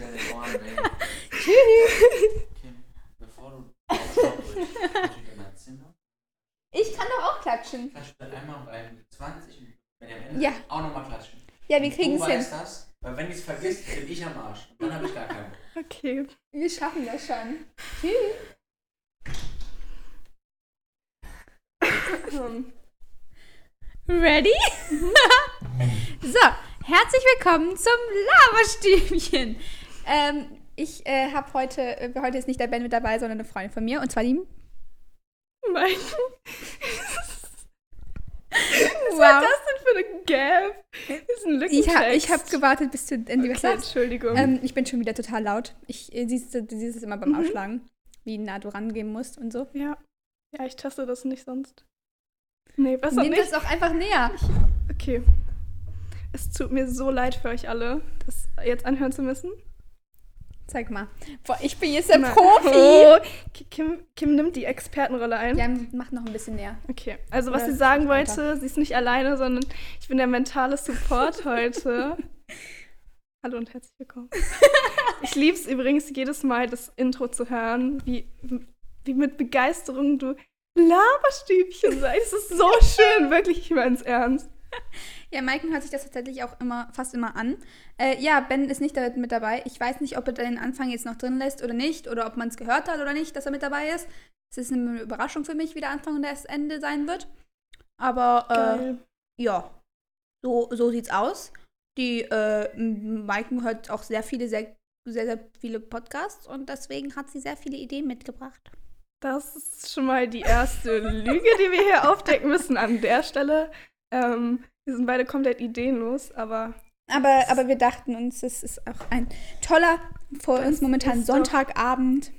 in den Ohren weg. Tschüss. Kim, bevor du aufschaust, in mein Zimmer, Ich kann doch auch klatschen. klatsch dann einmal bei 20 und wenn ihr am Ende Ja. auch nochmal klatschen. Ja, wir Und kriegen es hin. das, weil wenn ich es vergisst, bin ich am Arsch. Und dann habe ich gar keinen Bock. Okay. Wir schaffen das schon. Tschüss. Ready? so, herzlich willkommen zum Laberstübchen. Ähm, ich äh, habe heute, äh, heute ist nicht der Ben mit dabei, sondern eine Freundin von mir, und zwar die. Mein, was Wow. ist das denn für eine Gap? Das ist ein Ich habe Lückentext. ich hab gewartet, bis du endlich was Okay. Entschuldigung. Ähm, ich bin schon wieder total laut. Ich, äh, siehst du, siehst es immer beim Mhm. Ausschlagen, wie nah du rangehen musst und so. ja. Ja, ich teste das nicht sonst. Nee, besser Nimm nicht. das doch einfach näher. Okay. Es tut mir so leid für euch alle, das jetzt anhören zu müssen. Zeig mal. Boah, ich bin jetzt der Profi. Oh, Kim, Kim nimmt die Expertenrolle ein. Ja, mach noch ein bisschen näher. Okay, also was Oder sie sagen wollte, sie ist nicht alleine, sondern ich bin der mentale Support heute. Hallo und herzlich willkommen. Ich liebe es übrigens jedes Mal, das Intro zu hören, wie, wie mit Begeisterung du Laberstübchen sagst. Es ist so schön, wirklich, ich meine es ernst. Ja, Maiken hört sich das tatsächlich auch immer, fast immer an. Äh, ja, Ben ist nicht mit dabei. Ich weiß nicht, ob er den Anfang jetzt noch drin lässt oder nicht, oder ob man es gehört hat oder nicht, dass er mit dabei ist. Es ist eine Überraschung für mich, wie der Anfang und das Ende sein wird. Aber äh, ja, so, so sieht's aus. Die äh, Maiken hört auch sehr viele, sehr, sehr, sehr viele Podcasts und deswegen hat sie sehr viele Ideen mitgebracht. Das ist schon mal die erste Lüge, die wir hier aufdecken müssen an der Stelle. Ähm, wir sind beide komplett ideenlos, aber Aber, aber wir dachten uns, es ist auch ein toller, vor uns momentan Sonntagabend.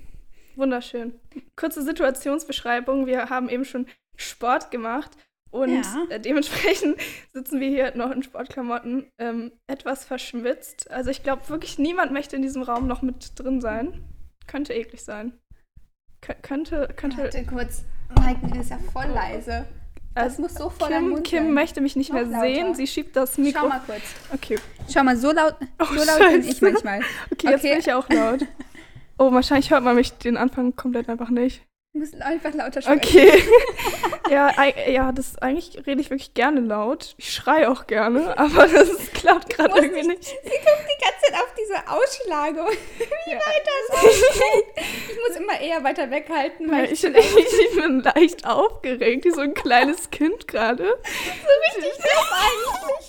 Wunderschön. Kurze Situationsbeschreibung. Wir haben eben schon Sport gemacht und Ja. äh, dementsprechend sitzen wir hier noch in Sportklamotten, ähm, etwas verschwitzt. Also ich glaube wirklich, niemand möchte in diesem Raum noch mit drin sein. Könnte eklig sein. Kö könnte, könnte. Warte kurz. Mike ist ja voll leise. Das Also, muss so voll dein Kim, Mund Kim sein. möchte mich nicht Noch mehr lauter. sehen. Sie schiebt das Mikro. Schau mal kurz. Okay. Schau mal, so laut, Oh, so laut bin ich manchmal. Okay, jetzt Okay. bin ich auch laut. Oh, wahrscheinlich hört man mich den Anfang komplett einfach nicht. Du musst einfach lauter sprechen. Okay. ja, ja, das eigentlich rede ich wirklich gerne laut. Ich schreie auch gerne, aber das klappt gerade irgendwie ich- nicht. Sie guckt die ganze Zeit auf diese Ausschlage. Wie Ja. weit das aussieht. Ich muss immer eher weiter weghalten, Ja, weil ich, ich, ich, ich bin leicht aufgeregt, wie so ein kleines Kind gerade. so richtig dumm eigentlich.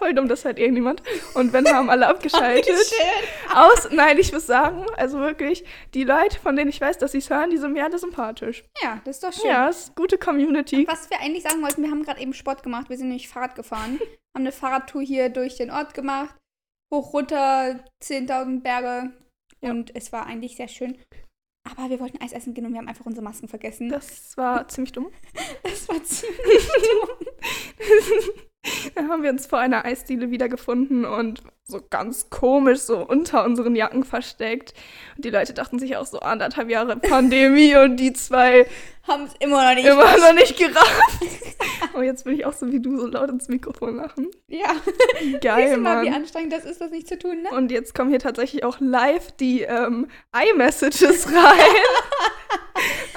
Voll dumm, das hört eh niemand. Und wenn haben alle abgeschaltet. Aus, nein, ich muss sagen, also wirklich, die Leute, von denen ich weiß, dass sie es hören, die sind mir alle sympathisch. Ja, das ist doch schön. Ja, es ist gute Community. Was wir eigentlich sagen wollten, wir haben gerade eben Sport gemacht. Wir sind nämlich Fahrrad gefahren. haben eine Fahrradtour hier durch den Ort gemacht. Hoch, runter, 10.000 Berge. Ja. Und es war eigentlich sehr schön. Aber wir wollten Eis essen gehen und wir haben einfach unsere Masken vergessen. Das war ziemlich dumm. Das war ziemlich dumm. Da haben wir uns vor einer Eisdiele wiedergefunden und so ganz komisch so unter unseren Jacken versteckt. Und die Leute dachten sich auch so anderthalb Jahre Pandemie und die zwei Haben es immer noch nicht. immer noch nicht gerafft. Oh, jetzt will ich auch so wie du so laut ins Mikrofon lachen. Ja. Geil, Siehst du mal, wie Mann. anstrengend das ist, das nicht zu tun, ne? Und jetzt kommen hier tatsächlich auch live die ähm, iMessages rein.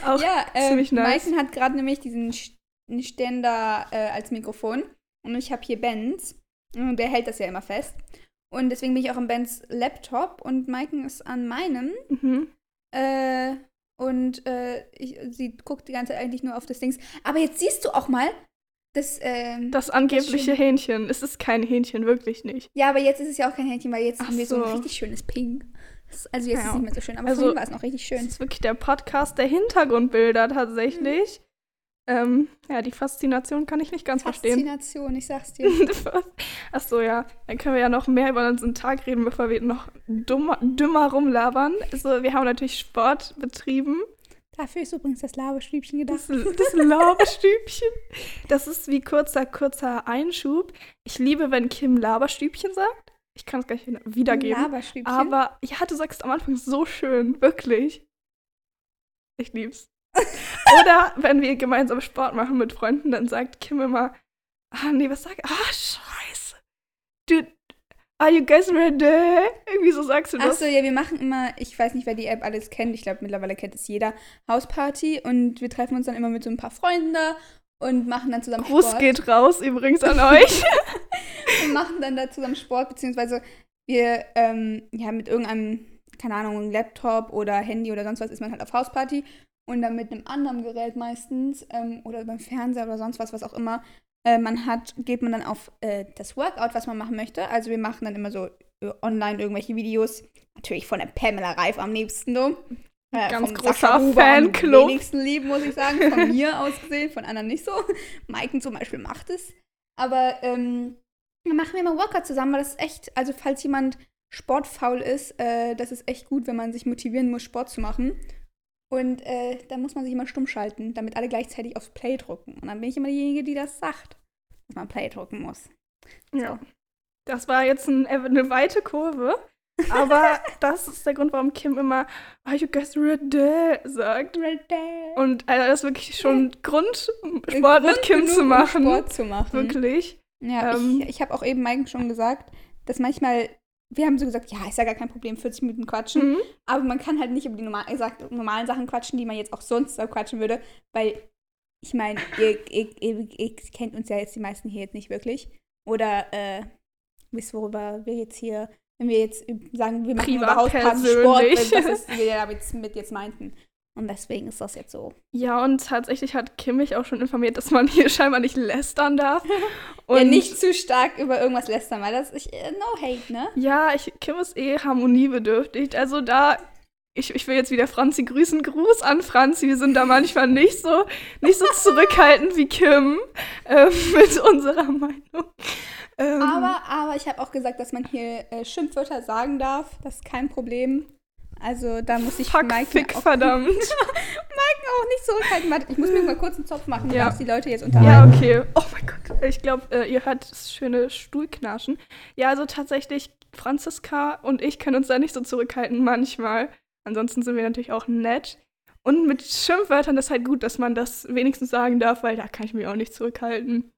auch ja, äh, ziemlich nice. Meißen hat gerade nämlich diesen Ständer äh, als Mikrofon. Und ich habe hier Benz. Und der hält das ja immer fest. Und deswegen bin ich auch am Bens Laptop und Maiken ist an meinem. Mhm. Äh, und äh, ich, sie guckt die ganze Zeit eigentlich nur auf das Dings. Aber jetzt siehst du auch mal, das, ähm, Das angebliche schön. Hähnchen. Es ist kein Hähnchen, wirklich nicht. Ja, aber jetzt ist es ja auch kein Händchen, weil jetzt Ach haben wir so ein so. richtig schönes Pink. Das, also jetzt ist Ja. es nicht mehr so schön, aber Also- vorhin war es noch richtig Das schön. ist wirklich der Podcast der Hintergrundbilder tatsächlich. Ähm, ja, die Faszination kann ich nicht ganz verstehen. Faszination, ich sag's dir. Ach so, ja. Dann können wir ja noch mehr über unseren Tag reden, bevor wir noch dummer, dümmer rumlabern. Also, wir haben natürlich Sport betrieben. Dafür ist übrigens das Laberstübchen gedacht. Das, das Laberstübchen. Das ist wie kurzer, kurzer Einschub. Ich liebe, wenn Kim Laberstübchen sagt. Ich kann es gleich wieder- wiedergeben. Laberstübchen. Aber ja, du sagst am Anfang so schön, wirklich. Ich lieb's. Oder wenn wir gemeinsam Sport machen mit Freunden, dann sagt Kim immer, ah nee, was sag Ah, scheiße. Du, Are you guys ready? Irgendwie so sagst du das. Achso, ja, wir machen immer, ich weiß nicht, wer die App alles kennt. Ich glaube, mittlerweile kennt es jeder. Hausparty und wir treffen uns dann immer mit so ein paar Freunden da und machen dann zusammen Gruß Sport. geht raus übrigens an euch. und machen dann da zusammen Sport, beziehungsweise wir, ähm, ja, mit irgendeinem, keine Ahnung, Laptop oder Handy oder sonst was ist man halt auf Hausparty und dann mit einem anderen Gerät meistens ähm, oder beim Fernseher oder sonst was, was auch immer, äh, man hat, geht man dann auf äh, das Workout, was man machen möchte. Also wir machen dann immer so äh, online irgendwelche Videos, natürlich von der Pamela Reif am liebsten, du. Äh, Ganz großer Fanclub. Am wenigsten lieben, muss ich sagen, von mir aus gesehen, von anderen nicht so. Maiken zum Beispiel macht es. Aber ähm, dann machen wir mal Workout zusammen, weil das ist echt, also falls jemand sportfaul ist, äh, das ist echt gut, wenn man sich motivieren muss, Sport zu machen. Und äh, dann muss man sich immer stumm schalten, damit alle gleichzeitig aufs Play drücken. Und dann bin ich immer diejenige, die das sagt, dass man Play drücken muss. Ja. Das war jetzt ein, eine weite Kurve. Aber das ist der Grund, warum Kim immer Are you guys ready sagt. Und also das ist wirklich schon Grund, Sport mit Kim zu machen. Sport zu machen. Wirklich. Ja, Ähm. ich, ich habe auch eben Mike schon gesagt, dass manchmal, wir haben so gesagt, ja, ist ja gar kein Problem, 40 Minuten quatschen. Mhm. Aber man kann halt nicht über die normal, er sagt, normalen Sachen quatschen, die man jetzt auch sonst so quatschen würde, weil ich meine, ihr, ihr, ihr, ihr kennt uns ja jetzt die meisten hier jetzt nicht wirklich. Oder äh, wisst, worüber wir jetzt hier, wenn wir jetzt sagen, wir machen über Privat Hausparty Sport, das ist, wie wir damit mit jetzt meinten. Und deswegen ist das jetzt so. Ja, und tatsächlich hat Kim mich auch schon informiert, dass man hier scheinbar nicht lästern darf. Und ja, nicht zu stark über irgendwas lästern, weil das ich, äh, no hate, ne? Ja, ich, Kim ist eh harmoniebedürftig. Also da, ich, ich will jetzt wieder Franzi grüßen. Gruß an Franzi. Wir sind da manchmal nicht so, nicht so zurückhaltend wie Kim ähm, mit unserer Meinung. Ähm, Aber, aber ich habe auch gesagt, dass man hier äh, Schimpfwörter sagen darf. Das ist kein Problem. Also da muss ich fuck, Mike fick, auch, verdammt. Mike auch nicht zurückhalten. Warte, ich muss mir mal kurz einen Zopf machen, Ja. ja. die Leute jetzt Ja, unterhalten. okay. Oh mein Gott. Ich glaube, äh, ihr hört das schöne Stuhlknarschen. Ja, also tatsächlich, Franziska und ich können uns da nicht so zurückhalten manchmal. Ansonsten sind wir natürlich auch nett. Und mit Schimpfwörtern ist halt gut, dass man das wenigstens sagen darf, weil da kann ich mich auch nicht zurückhalten.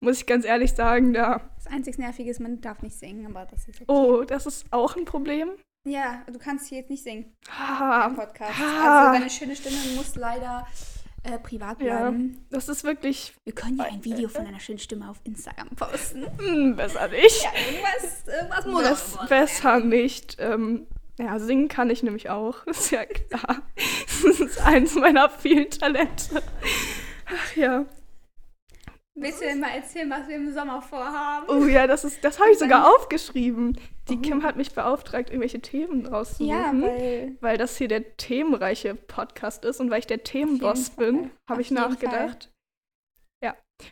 Muss ich ganz ehrlich sagen, da. Das einzig Nervige ist, man darf nicht singen, aber das ist okay. Oh, das ist auch ein Problem. Ja, du kannst hier jetzt nicht singen Ah, im Podcast. Ah. Also deine schöne Stimme muss leider äh, privat Ja. bleiben. das ist wirklich Wir können ja ein Video von deiner schönen Stimme auf Instagram posten. hm, besser nicht. Ja, irgendwas, irgendwas muss Bess, auch besser nicht. Ähm, ja, singen kann ich nämlich auch. Ist ja klar. Das ist eins meiner vielen Talente. Ach ja. Willst du denn mal erzählen, was wir im Sommer vorhaben? Oh ja, das ist, das habe ich sogar aufgeschrieben. Die Oh. Kim hat mich beauftragt, irgendwelche Themen rauszusuchen. Ja, weil weil das hier der themenreiche Podcast ist und weil ich der Themenboss Fall. bin, habe ich nachgedacht.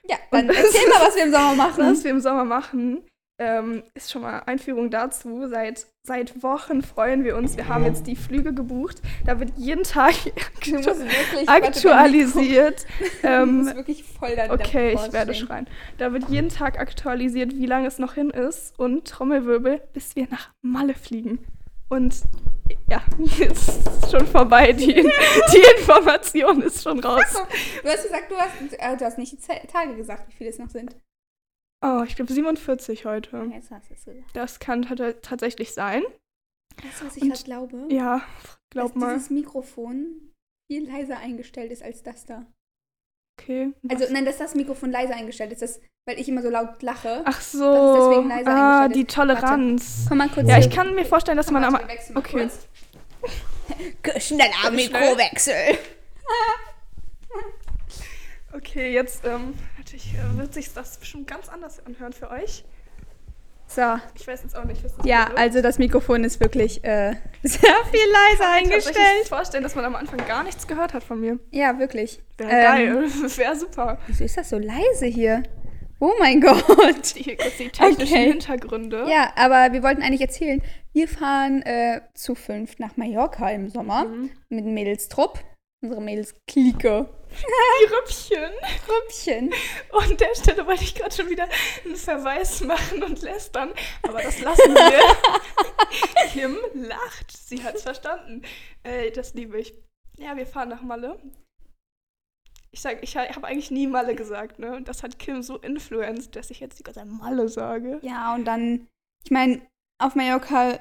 Ja, dann erzähl mal, was wir im Sommer machen. Was wir im Sommer machen, ähm, ist schon mal Einführung dazu. Seit, seit Wochen freuen wir uns. Wir haben jetzt die Flüge gebucht. Da wird jeden Tag wirklich aktualisiert. Ähm, wirklich okay, ich werde schreien. Da wird jeden Tag aktualisiert, wie lange es noch hin ist. Und Trommelwirbel, bis wir nach Malle fliegen. Und ja, jetzt ist schon vorbei. Die, die Information ist schon raus. Du hast gesagt, du hast, äh, du hast nicht die Tage gesagt, wie viele es noch sind. Oh, ich glaube 47 heute. Jetzt hast du es gesagt. Das kann tat- tatsächlich sein. Weißt du, was ich halt glaube? Ja, glaub dass mal. dieses Mikrofon viel leiser eingestellt ist als das da. Okay. Also, was- nein, dass das Mikrofon leiser eingestellt ist, das, weil ich immer so laut lache. Ach so. dass es deswegen leiser ah, eingestellt die ist. Toleranz. Komm mal kurz Ja, ich kann mir vorstellen, dass Komm, man am. warte, Okay. kurz. Schneller Mikrowechsel. Okay, jetzt ähm, natürlich, äh, wird sich das bestimmt ganz anders anhören für euch. So, Ich weiß jetzt auch nicht, was das ja, wird. also das Mikrofon ist wirklich äh, sehr viel leiser Ich kann mir eingestellt. vorstellen, dass man am Anfang gar nichts gehört hat von mir. Ja, wirklich. Wäre Ähm, geil. Wäre super. Wieso ist das so leise hier? Oh mein Gott. Hier kurz die technischen Okay. Hintergründe. Ja, aber wir wollten eigentlich erzählen, wir fahren äh, zu fünf nach Mallorca im Sommer Mhm. mit dem Mädelstrupp. Unsere Mädels-Clique. Die Rüppchen. Rüppchen. Und an der Stelle wollte ich gerade schon wieder einen Verweis machen und lästern, aber das lassen wir. Kim lacht. Sie hat es verstanden. Äh, das liebe ich. Ja, wir fahren nach Malle. Ich sag, ich habe eigentlich nie Malle gesagt, ne? Und das hat Kim so influenced, dass ich jetzt die ganze Zeit Malle sage. Ja, und dann, ich meine, auf Mallorca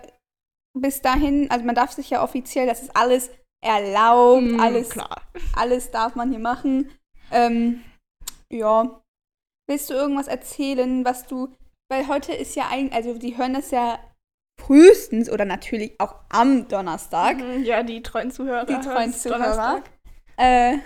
bis dahin, also man darf sich ja offiziell, das ist alles erlaubt, Mm, alles, klar. alles darf man hier machen. Ähm, ja. Willst du irgendwas erzählen, was du, weil heute ist ja eigentlich, also die hören das ja frühestens oder natürlich auch am Donnerstag. Mhm, Ja, die treuen Zuhörer. Die treuen Zuhörer. Donnerstag. Äh,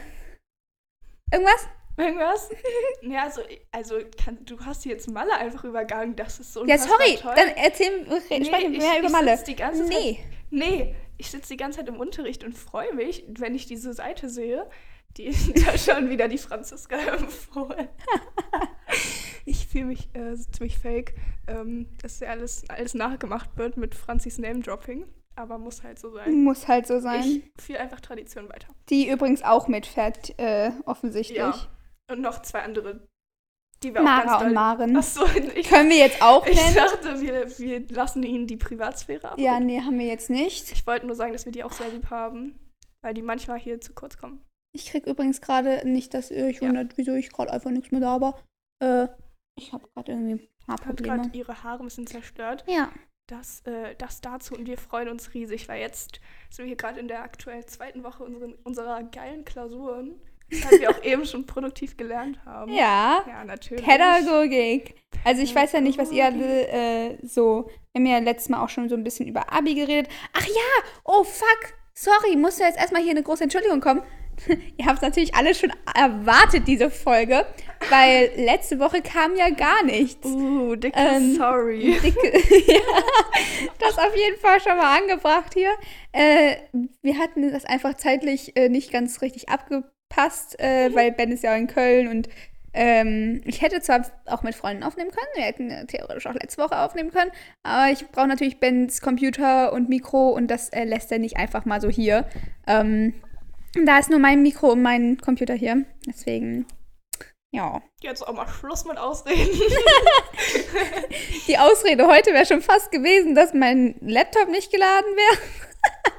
irgendwas? Irgendwas? ja, also, also kann, du hast jetzt Malle einfach übergangen. Das ist so Ja, sorry, toll. dann erzähl, Nee, sprechen wir mehr über Malle. die ganze Zeit- nee. Ich sitze die ganze Zeit im Unterricht und freue mich, wenn ich diese Seite sehe. Die da schon wieder die Franziska empfohlen. ich fühle mich äh, ziemlich fake, ähm, dass ja alles, alles nachgemacht wird mit Franzis Name-Dropping. Aber muss halt so sein. Muss halt so sein. Ich fühle einfach Tradition weiter. Die übrigens auch mitfährt, äh, offensichtlich. Ja. Und noch zwei andere, die wir auch Mara ganz und. Maren. Achso, ich, Können wir jetzt auch ich nennen? dachte, wir, wir lassen ihnen die Privatsphäre ab. Ja, nee, haben wir jetzt nicht. Ich wollte nur sagen, dass wir die auch sehr lieb haben, weil die manchmal hier zu kurz kommen. Ich krieg übrigens gerade nicht, dass ihr euch Ja. wundert, wieso ich gerade einfach nichts mehr da war. Äh, ich habe gerade irgendwie Haarprobleme. gerade ihre Haare ein bisschen zerstört. Ja. Das, äh, das dazu und wir freuen uns riesig, weil jetzt sind wir hier gerade in der aktuell zweiten Woche unseren, unserer geilen Klausuren, weshalb wir auch eben schon produktiv gelernt haben. Ja. Ja, natürlich. Pädagogik. Also ich weiß ja nicht, was ihr alle äh, so. Wir haben ja letztes Mal auch schon so ein bisschen über Abi geredet. Ach ja, oh fuck. Sorry, muss ja jetzt erstmal hier eine große Entschuldigung kommen. ihr habt es natürlich alle schon erwartet, diese Folge. Weil letzte Woche kam ja gar nichts. Uh, dicke Ähm, Sorry. Dicke, ja, das auf jeden Fall schon mal angebracht hier. Äh, wir hatten das einfach zeitlich äh, nicht ganz richtig abgepasst, äh, weil Ben ist ja in Köln und ähm, ich hätte zwar auch mit Freunden aufnehmen können, wir hätten äh, theoretisch auch letzte Woche aufnehmen können, aber ich brauche natürlich Bens Computer und Mikro und das äh, lässt er nicht einfach mal so hier. Ähm, da ist nur mein Mikro und mein Computer hier, deswegen, ja. Jetzt auch mal Schluss mit Ausreden. Die Ausrede heute wäre schon fast gewesen, dass mein Laptop nicht geladen wäre.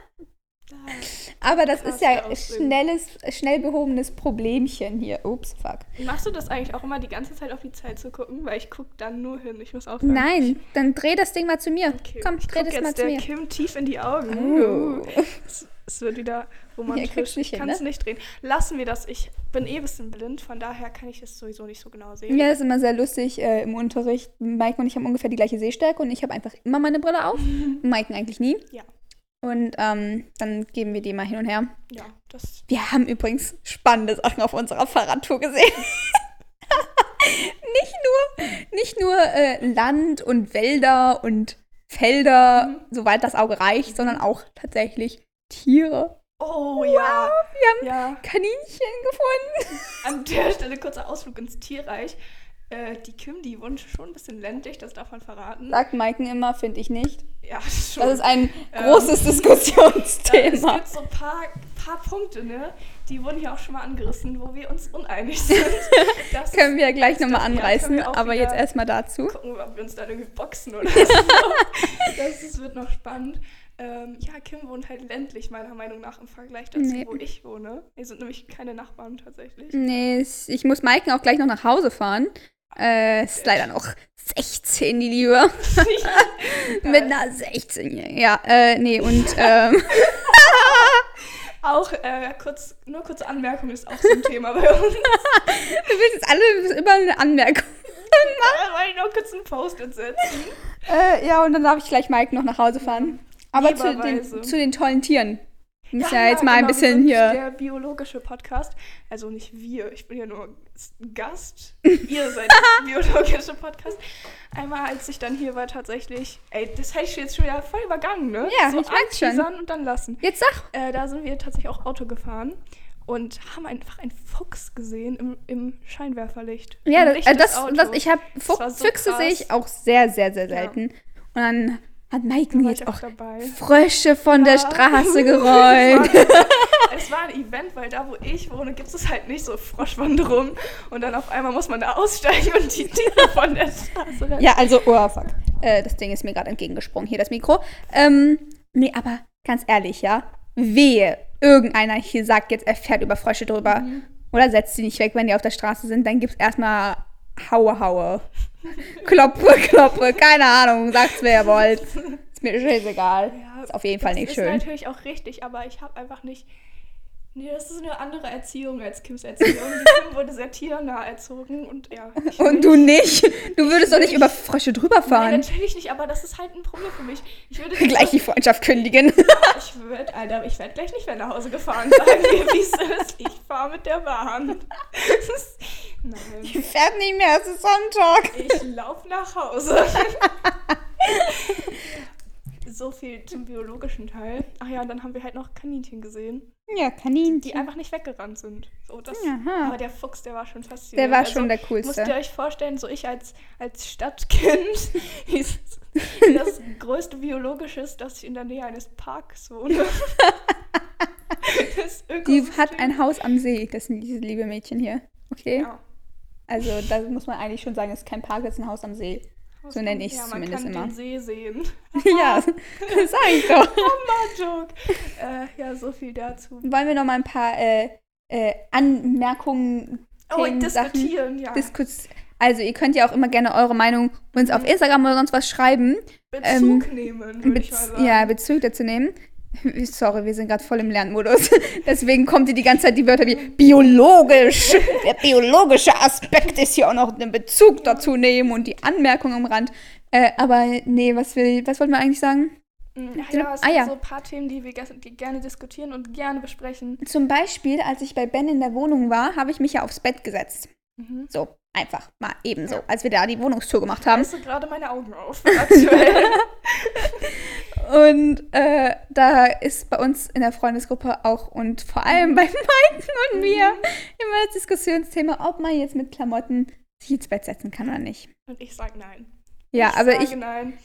Aber das ist ja schnelles, schnell behobenes Problemchen hier. Ups, fuck. Machst du das eigentlich auch immer die ganze Zeit auf die Zeit zu gucken? Weil ich gucke dann nur hin. Ich muss aufhören. Nein, dann dreh das Ding mal zu mir. Okay. Komm, ich dreh das jetzt mal zu mir. Kim tief in die Augen. Oh. Uh. Es, es wird wieder romantisch. nicht ich kann es ne? nicht drehen. Lassen wir das. Ich bin eh ein bisschen blind, von daher kann ich es sowieso nicht so genau sehen. Ja, das ist immer sehr lustig äh, im Unterricht. Mike und ich haben ungefähr die gleiche Sehstärke und ich habe einfach immer meine Brille auf. Mike eigentlich nie. Ja. Und ähm, dann geben wir die mal hin und her. Ja, das. Wir haben übrigens spannende Sachen auf unserer Fahrradtour gesehen. nicht nur, nicht nur äh, Land und Wälder und Felder, Mhm. soweit das Auge reicht, sondern auch tatsächlich Tiere. Oh ja. Wir haben Ja. Kaninchen gefunden. An der Stelle kurzer Ausflug ins Tierreich. Äh, die Kim, die wohnt schon ein bisschen ländlich, das darf man verraten. Sagt Maiken immer, finde ich nicht. Ja, das ist schon. Das ist ein Ähm, großes Ja, es Diskussionsthema. gibt so ein paar, paar Punkte, ne? Die wurden hier auch schon mal angerissen, wo wir uns uneinig sind. Das Können wir ja gleich das- nochmal ja, anreißen, wir auch aber jetzt erstmal dazu. gucken, ob wir uns da irgendwie boxen oder so. das ist, wird noch spannend. Ähm, ja, Kim wohnt halt ländlich, meiner Meinung nach, im Vergleich dazu, Nee. wo ich wohne. Wir sind nämlich keine Nachbarn tatsächlich. Nee, es- ich muss Maiken auch gleich noch nach Hause fahren. Äh, ist leider noch 16, die Liebe. Mit einer 16 Ja, äh, nee, und, ähm, Auch äh, kurz, nur kurze Anmerkung ist auch so ein Thema bei uns. du willst jetzt alle immer eine Anmerkung. Da wollte ich noch kurz einen Post-it setzen. Äh, ja, und dann darf ich gleich Mike noch nach Hause fahren. Aber zu den, zu den tollen Tieren. Ich muss ja, jetzt mal ein genau, wir bisschen hier. Der biologische Podcast. Also nicht wir, ich bin ja nur Gast. Ihr seid der biologische Podcast. Einmal, als ich dann hier war, tatsächlich. Ey, das hätte ich jetzt schon wieder voll übergangen, ne? Ja, so ich merk's schon. und dann lassen. Jetzt sag. Äh, da sind wir tatsächlich auch Auto gefahren und haben einfach einen Fuchs gesehen im, im Scheinwerferlicht. Ja, Im das, äh, das, das Autos. ich habe war so Füchse sehe ich auch sehr, sehr, sehr Ja. selten. Und dann hat Maiken jetzt auch dabei. Frösche von der Ja. Straße Es gerollt. es war ein Event, weil da, wo ich wohne, gibt es halt nicht so Froschwanderung. Und dann auf einmal muss man da aussteigen und die Tiere von der Straße rennen. Ja, also, oh fuck. Äh, das Ding ist mir gerade entgegengesprungen. Hier das Mikro. Ähm, nee, aber ganz ehrlich, ja. Wehe, irgendeiner hier sagt jetzt, er fährt über Frösche drüber. Mhm. Oder setzt sie nicht weg, wenn die auf der Straße sind. Dann gibt's erstmal Haue, Haue. Kloppe, kloppe, keine Ahnung, sagt's wer ihr wollt. Ist mir scheißegal. Ja, Ist auf jeden Fall das nicht ist schön. natürlich auch richtig, aber ich habe einfach nicht. Nee, das ist eine andere Erziehung als Kims Erziehung. Die Kim wurde sehr tiernah erzogen und ja. ich Und du nicht. Du würdest doch nicht über Frösche drüber Nein, fahren. natürlich nicht, aber das ist halt ein Problem für mich. Ich würde Gleich die Freundschaft kündigen. Ich würde, Alter, ich werde gleich nicht mehr nach Hause gefahren, sagen wir, wie es ist. Ich fahre mit der Bahn. Nein, Die fährt nicht mehr, es ist Sonntag. ich laufe nach Hause. so viel zum biologischen Teil. Ach ja, und dann haben wir halt noch Kaninchen gesehen, Ja, die Kaninchen. einfach nicht weggerannt sind. So, das, Aha. aber der Fuchs, der war schon Der faszinierend. war Also, schon der Müsst ihr coolste. euch vorstellen, so ich als, als Stadtkind, ist das größte biologische ist, dass ich in der Nähe eines Parks wohne. Die hat ein Haus am See, das sind diese liebe Mädchen hier. Okay? Ja. Also da muss man eigentlich schon sagen, es ist kein Park, es ist ein Haus am See. So nenne ich es ja, man zumindest kann immer. den See sehen. ja, sag ich doch. Joke. Äh, ja, so viel dazu. Wollen wir noch mal ein paar äh, äh, Anmerkungen, Oh, Themen, Sachen diskutieren, ja. Diskus also ihr könnt ja auch immer gerne eure Meinung uns auf Mhm. Instagram oder sonst was schreiben. Bezug nehmen, würde ich mal Bez sagen. ja, Bezug dazu nehmen. Sorry, wir sind gerade voll im Lernmodus. Deswegen kommt hier die ganze Zeit die Wörter wie biologisch. Der biologische Aspekt ist hier auch noch einen Bezug dazu nehmen und die Anmerkung am Rand. Äh, aber nee, was, was wollten wir eigentlich sagen? Mhm, Ja, Genau. es Ah, sind ja. so ein paar Themen, die wir gerne diskutieren und gerne besprechen. Zum Beispiel, als ich bei Ben in der Wohnung war, habe ich mich ja aufs Bett gesetzt. Mhm. So, einfach mal ebenso, Ja. als wir da die Wohnungstour gemacht haben. Du gerade meine Augen auf, aktuell. Und äh, da ist bei uns in der Freundesgruppe auch und vor allem bei Maiken und mir immer das Diskussionsthema, ob man jetzt mit Klamotten sich ins Bett setzen kann oder nicht. und ich sage nein. Ja, ich aber sage ich, nein.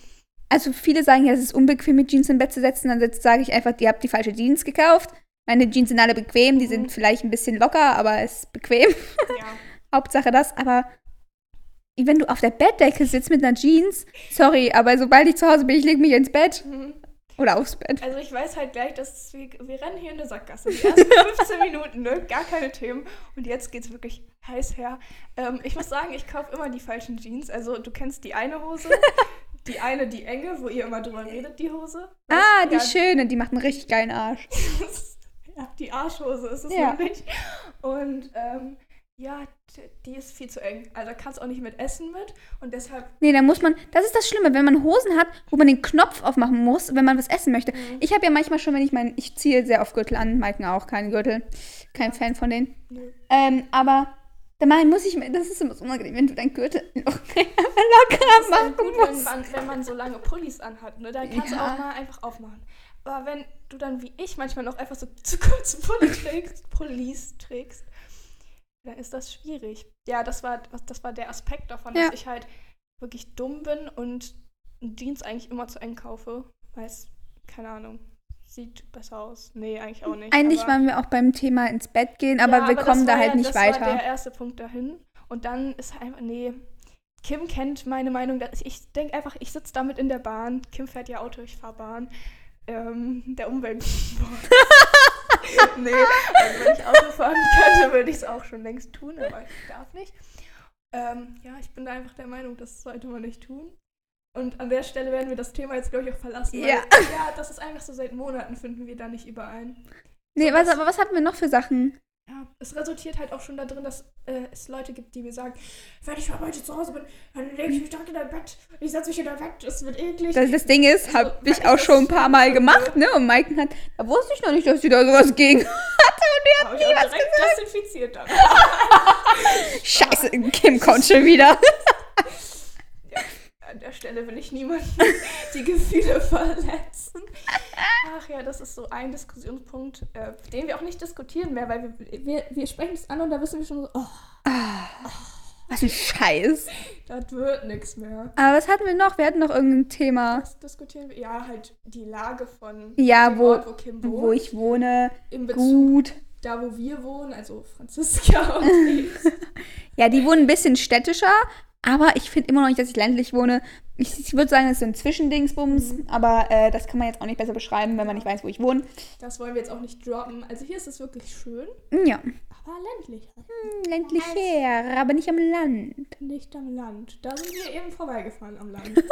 also viele sagen ja, es ist unbequem, mit Jeans im Bett zu setzen. Dann sage ich einfach, ihr habt die falsche Jeans gekauft. Meine Jeans sind alle bequem, die Mhm. sind vielleicht ein bisschen locker, aber es ist bequem. Ja. Hauptsache das, aber wenn du auf der Bettdecke sitzt mit einer Jeans, sorry, aber sobald ich zu Hause bin, ich lege mich ins Bett Mhm. oder aufs Bett. Also ich weiß halt gleich, dass wir, wir rennen hier in der Sackgasse. Die ersten 15 Minuten, ne? Gar keine Themen. Und jetzt geht's wirklich heiß her. Ähm, ich muss sagen, ich kaufe immer die falschen Jeans. Also du kennst die eine Hose, die eine, die enge, wo ihr immer drüber redet, die Hose. Ah, die ja, schöne, die macht einen richtig geilen Arsch. ja, die Arschhose ist es Ja. nämlich. Und ähm, ja, die ist viel zu eng. Also da kannst du auch nicht mit essen mit. Und deshalb Nee, da muss man, das ist das Schlimme, wenn man Hosen hat, wo man den Knopf aufmachen muss, wenn man was essen möchte. Mhm. Ich habe ja manchmal schon, wenn ich mein, ich ziehe sehr oft Gürtel an, Maiken auch, keinen Gürtel, kein Fan von denen. Nö. Ähm, aber da mein, muss ich, mir- das ist immer so unangenehm, wenn du deinen Gürtel ist machen gut, wenn musst. man, wenn man so lange Pullis anhat, ne? Dann kannst Ja. du auch mal einfach aufmachen. Aber wenn du dann wie ich manchmal noch einfach so zu kurze Pulli trägst, Pullis trägst, dann ist das schwierig. Ja, das war, das war der Aspekt davon, Ja. dass ich halt wirklich dumm bin und Jeans eigentlich immer zu eng kaufe. Weil es, keine Ahnung, sieht besser aus. Nee, eigentlich auch nicht. Eigentlich aber- waren wir auch beim Thema ins Bett gehen, aber Ja, wir das kommen da halt ja, nicht das weiter. war der erste Punkt dahin. Und dann ist einfach, nee. Kim kennt meine Meinung. Dass ich denke einfach, ich sitze damit in der Bahn. Kim fährt ja Auto, ich fahre Bahn. Ähm, der Umwelt. nee, also wenn ich Auto fahren könnte, würde ich es auch schon längst tun, aber ich darf nicht. Ähm, ja, ich bin da einfach der Meinung, das sollte man nicht tun. Und an der Stelle werden wir das Thema jetzt, glaube ich, auch verlassen. weil- Ja. ja, das ist einfach so, seit Monaten finden wir da nicht überein. Nee, was, aber was hatten wir noch für Sachen? Ja, es resultiert halt auch schon darin, dass äh, es Leute gibt, die mir sagen, wenn ich heute zu Hause bin, dann lege ich mich direkt in dein Bett. Ich setze mich in dein Bett, es wird eklig. Das, das Ding ist, Also, habe ich auch schon ein paar Mal gemacht, ne? Und Maiken hat, da wusste ich noch nicht, dass sie da sowas gegen. habe ich auch direkt desinfiziert dann. Scheiße, Kim kommt schon wieder. An der Stelle will ich niemanden die Gefühle verletzen. Ach ja, das ist so ein Diskussionspunkt, äh, den wir auch nicht diskutieren mehr, weil wir, wir, wir sprechen es an und da wissen wir schon so, oh, Was ein Scheiß. das wird nichts mehr. Aber was hatten wir noch? Wir hatten noch irgendein Thema. Was diskutieren wir? Ja, halt die Lage von Ja, wo- Ort, wo Kim wohnt. Wo ich wohne. in Bezug Gut. da, wo wir wohnen, also Franziska und ich. Ja, die wohnen ein bisschen städtischer, Aber ich finde immer noch nicht, dass ich ländlich wohne. Ich, ich würde sagen, es ist so ein Zwischendingsbums, Mhm. aber äh, das kann man jetzt auch nicht besser beschreiben, wenn man nicht weiß, wo ich wohne. Das wollen wir jetzt auch nicht droppen. Also hier ist es wirklich schön, Ja, aber ländlich. halt. ländlich her, aber nicht am Land. Nicht am Land. Da sind wir eben vorbeigefahren am Land.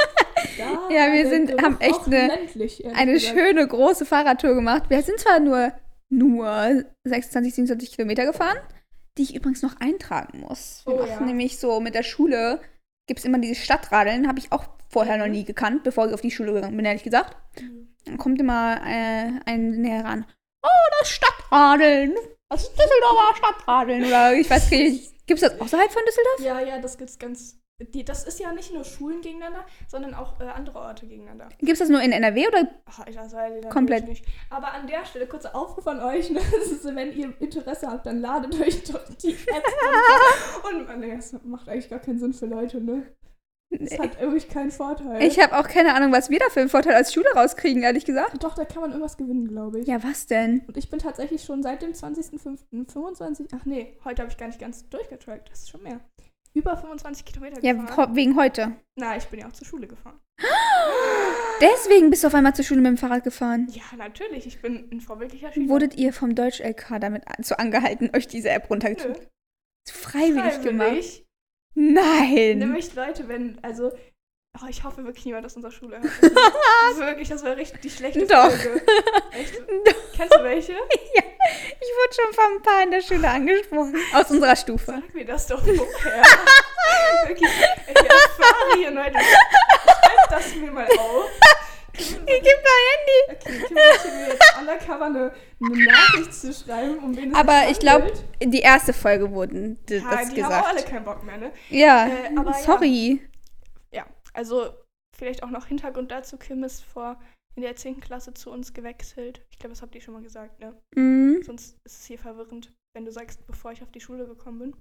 Ja, wir sind- haben echt eine- ländlich, Eine gesagt. schöne große Fahrradtour gemacht. Wir sind zwar nur, nur 26, 27 Kilometer gefahren, die ich übrigens noch eintragen muss. Wir Oh, machen ja. nämlich so mit der Schule, gibt es immer diese Stadtradeln, habe ich auch vorher noch nie gekannt, bevor ich auf die Schule gegangen bin, ehrlich gesagt. Mhm. Dann kommt immer äh, ein näher ran. Oh, das Stadtradeln. Das Düsseldorfer Stadtradeln. Oder ich weiß nicht, gibt es das außerhalb von Düsseldorf? Ja, ja, das gibt's ganz. Die, das ist ja nicht nur Schulen gegeneinander, sondern auch äh, andere Orte gegeneinander. Gibt es das nur in NRW oder? Ach, ich das weiß ich Komplett. nicht. Aber an der Stelle kurzer Aufruf an euch, ne? ist, wenn ihr Interesse habt, dann ladet euch doch die App runter. Und nee, das macht eigentlich gar keinen Sinn für Leute, ne? Das hat wirklich keinen Vorteil. Ich habe auch keine Ahnung, was wir da für einen Vorteil als Schule rauskriegen, ehrlich gesagt. doch, da kann man irgendwas gewinnen, glaube ich. Ja, was denn? Und ich bin tatsächlich schon seit dem 20.05. 25, ach nee, heute habe ich gar nicht ganz durchgetrackt, das ist schon mehr. Über 25 Kilometer Ja, gefahren. ho- wegen heute. Na, ich bin ja auch zur Schule gefahren. Deswegen bist du auf einmal zur Schule mit dem Fahrrad gefahren. Ja, natürlich, ich bin ein vorbildlicher Schüler. Wurdet ihr vom Deutsch-LK damit so angehalten, euch diese App Nö, runtergezogen? Freiwillig, gemacht? freiwillig. Nein. Nämlich Leute, wenn, also, oh, ich hoffe wirklich niemand aus unserer Schule hört. Das ist wirklich, das wäre richtig die schlechte Doch. Folge. Echt? Kennst du welche? Ich wurde schon von ein paar in der Schule angesprochen. Aus unserer Stufe. Sag mir das doch vorher. wirklich, ich erfahre hier, Leute. Schreib das mir mal auf. Ich geb dein Handy. Okay, Kim möchte mir jetzt undercover eine, eine Nachricht zu schreiben, um wen es Aber ich glaube, die erste Folge wurden d- ja, das die haben auch alle gesagt. keinen Bock mehr, ne? Ja, Äh, aber ja. sorry. Ja, also vielleicht auch noch Hintergrund dazu. Kim ist vor in der 10. Klasse zu uns gewechselt. Ich glaube, das habt ihr schon mal gesagt, ne? Mhm. Sonst ist es hier verwirrend, wenn du sagst, bevor ich auf die Schule gekommen bin.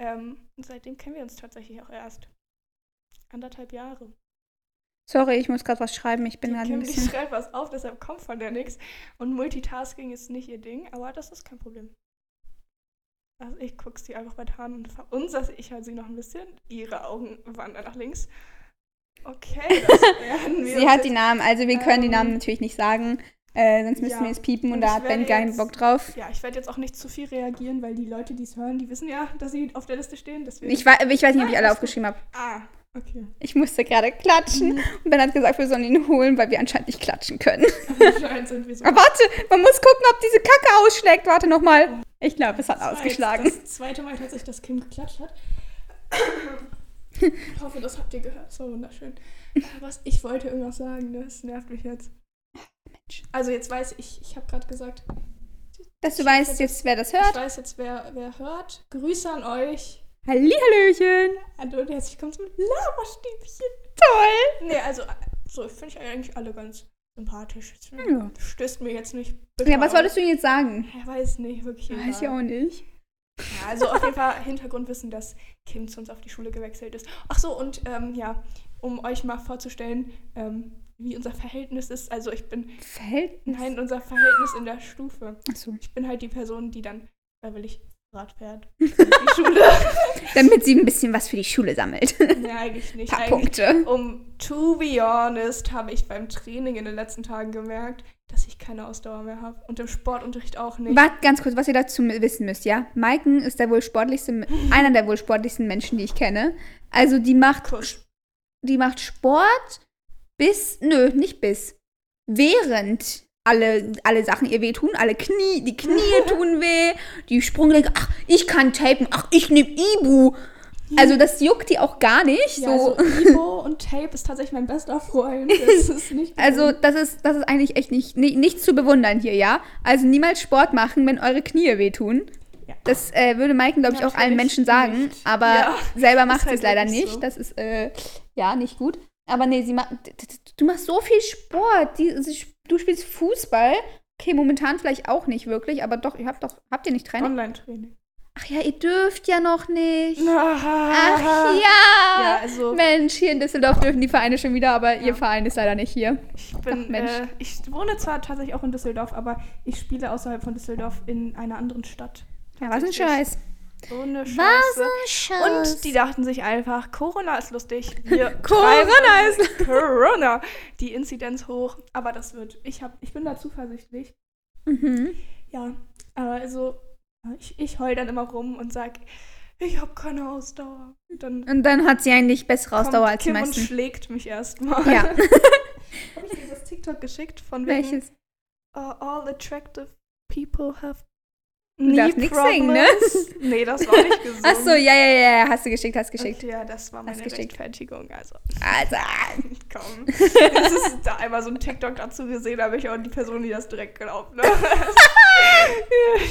Ähm, und seitdem kennen wir uns tatsächlich auch erst. Anderthalb Jahre. Sorry, ich muss gerade was schreiben. Ich bin gerade ein bisschen. schreibt was auf, deshalb kommt von der nichts. Und Multitasking ist nicht ihr Ding, aber das ist kein Problem. Also ich gucke sie einfach weiter an und verunsicher ich halt sie noch ein bisschen. Ihre Augen wandern nach links. Okay, das werden wir Sie hat die jetzt- Namen, also wir können die Ähm, Namen natürlich nicht sagen. Äh, sonst müssen ja. wir es piepen und Und da hat Ben keinen jetzt- Bock drauf. Ja, ich werde jetzt auch nicht zu viel reagieren, weil die Leute, die es hören, die wissen ja, dass sie auf der Liste stehen. Deswegen. Ich, ich weiß nicht, ob ich alle aufgeschrieben habe. ah, okay. Ich musste gerade klatschen Mhm. und Ben hat gesagt, wir sollen ihn holen, weil wir anscheinend nicht klatschen können. Anscheinend sind wir so. Aber warte, man muss gucken, ob diese Kacke ausschlägt. Warte nochmal. Ich glaube, es hat Das ausgeschlagen. jetzt Das zweite Mal tatsächlich, dass Kim geklatscht hat. Ich hoffe, das habt ihr gehört. War wunderschön. Äh, Was ich wollte irgendwas sagen, das nervt mich jetzt. Mensch. Also jetzt weiß ich, ich habe gerade gesagt, Dass du weißt jetzt, wer das ich hört. weiß jetzt, wer, wer hört. Grüße an euch. Hallihallöchen. Hallo und herzlich willkommen zum Laberstäbchen. Toll. Nee, also, so finde ich eigentlich alle ganz sympathisch. Ja. Stößt mir jetzt nicht. Ja, was solltest du jetzt sagen? Ich weiß nicht, wirklich. Weiß ich auch nicht. Ja, also auf jeden Fall Hintergrundwissen, dass Kim zu uns auf die Schule gewechselt ist. Ach so, und ähm, ja, um euch mal vorzustellen, ähm, wie unser Verhältnis ist. Also ich bin, Verhältnis. nein, unser Verhältnis in der Stufe. Achso. Ich bin halt die Person, die dann freiwillig Rad fährt. die Schule. Damit sie ein bisschen was für die Schule sammelt. Ein nee, eigentlich nicht. paar Eigentlich, Punkte. um to be honest, habe ich beim Training in den letzten Tagen gemerkt, dass ich keine Ausdauer mehr habe. Und im Sportunterricht auch nicht. Warte ganz kurz, was ihr dazu wissen müsst, ja? Maiken ist der wohl sportlichste, einer der wohl sportlichsten Menschen, die ich kenne. Also die macht, Kusch. die macht Sport bis, nö, nicht bis, während alle, alle Sachen ihr wehtun, alle Knie, die Knie tun weh, die Sprunggelenke, ach, ich kann tapen, ach, ich nehme Ibu. Also das juckt die auch gar nicht. Ja, so. also Ibo und Tape ist tatsächlich mein bester Freund. Das ist nicht Also das ist, das ist eigentlich echt nicht, nicht, nichts zu bewundern hier, ja? Also niemals Sport machen, wenn eure Knie wehtun. Ja. Das äh, würde Maiken, glaube ich, auch allen Menschen sagen, nicht. aber Ja, selber macht sie halt es leider wirklich nicht. so. Das ist, äh, ja, nicht gut. Aber nee, sie macht, du machst so viel Sport. Die, du spielst Fußball. Okay, momentan vielleicht auch nicht wirklich, aber doch, ihr habt doch, habt ihr nicht Training? Online-Training. Ach ja, ihr dürft ja noch nicht. Ach ja. Ja, also Mensch, hier in Düsseldorf dürfen die Vereine schon wieder, aber Ja. ihr Verein ist leider nicht hier. ich bin, Ach, Mensch. äh, ich wohne zwar tatsächlich auch in Düsseldorf, aber ich spiele außerhalb von Düsseldorf in einer anderen Stadt. Ja, was ein. Scheiß. So eine Scheiße. Was ein Scheiß. Und die dachten sich einfach, Corona ist lustig. Corona ist- Corona. Die Inzidenz hoch. Aber das wird. Ich, hab, ich bin da zuversichtlich. Mhm. Ja, aber also ich, ich heul dann immer rum und sag, ich habe keine Ausdauer. Und dann Und dann hat sie eigentlich bessere Ausdauer als die Kim und meisten. schlägt mich erstmal. Ja. habe ich dieses TikTok geschickt von wegen, Welches? uh, all attractive people have Du darfst nix singen, ne? Nee, das war nicht gesungen. Ach so, ja, ja, ja, hast du geschickt, hast geschickt. Und ja, das war meine. Rechtfertigung. Also, Also, komm. Es ist da einmal so ein TikTok dazu gesehen, habe ich auch die Person, die das direkt glaubt. Ne?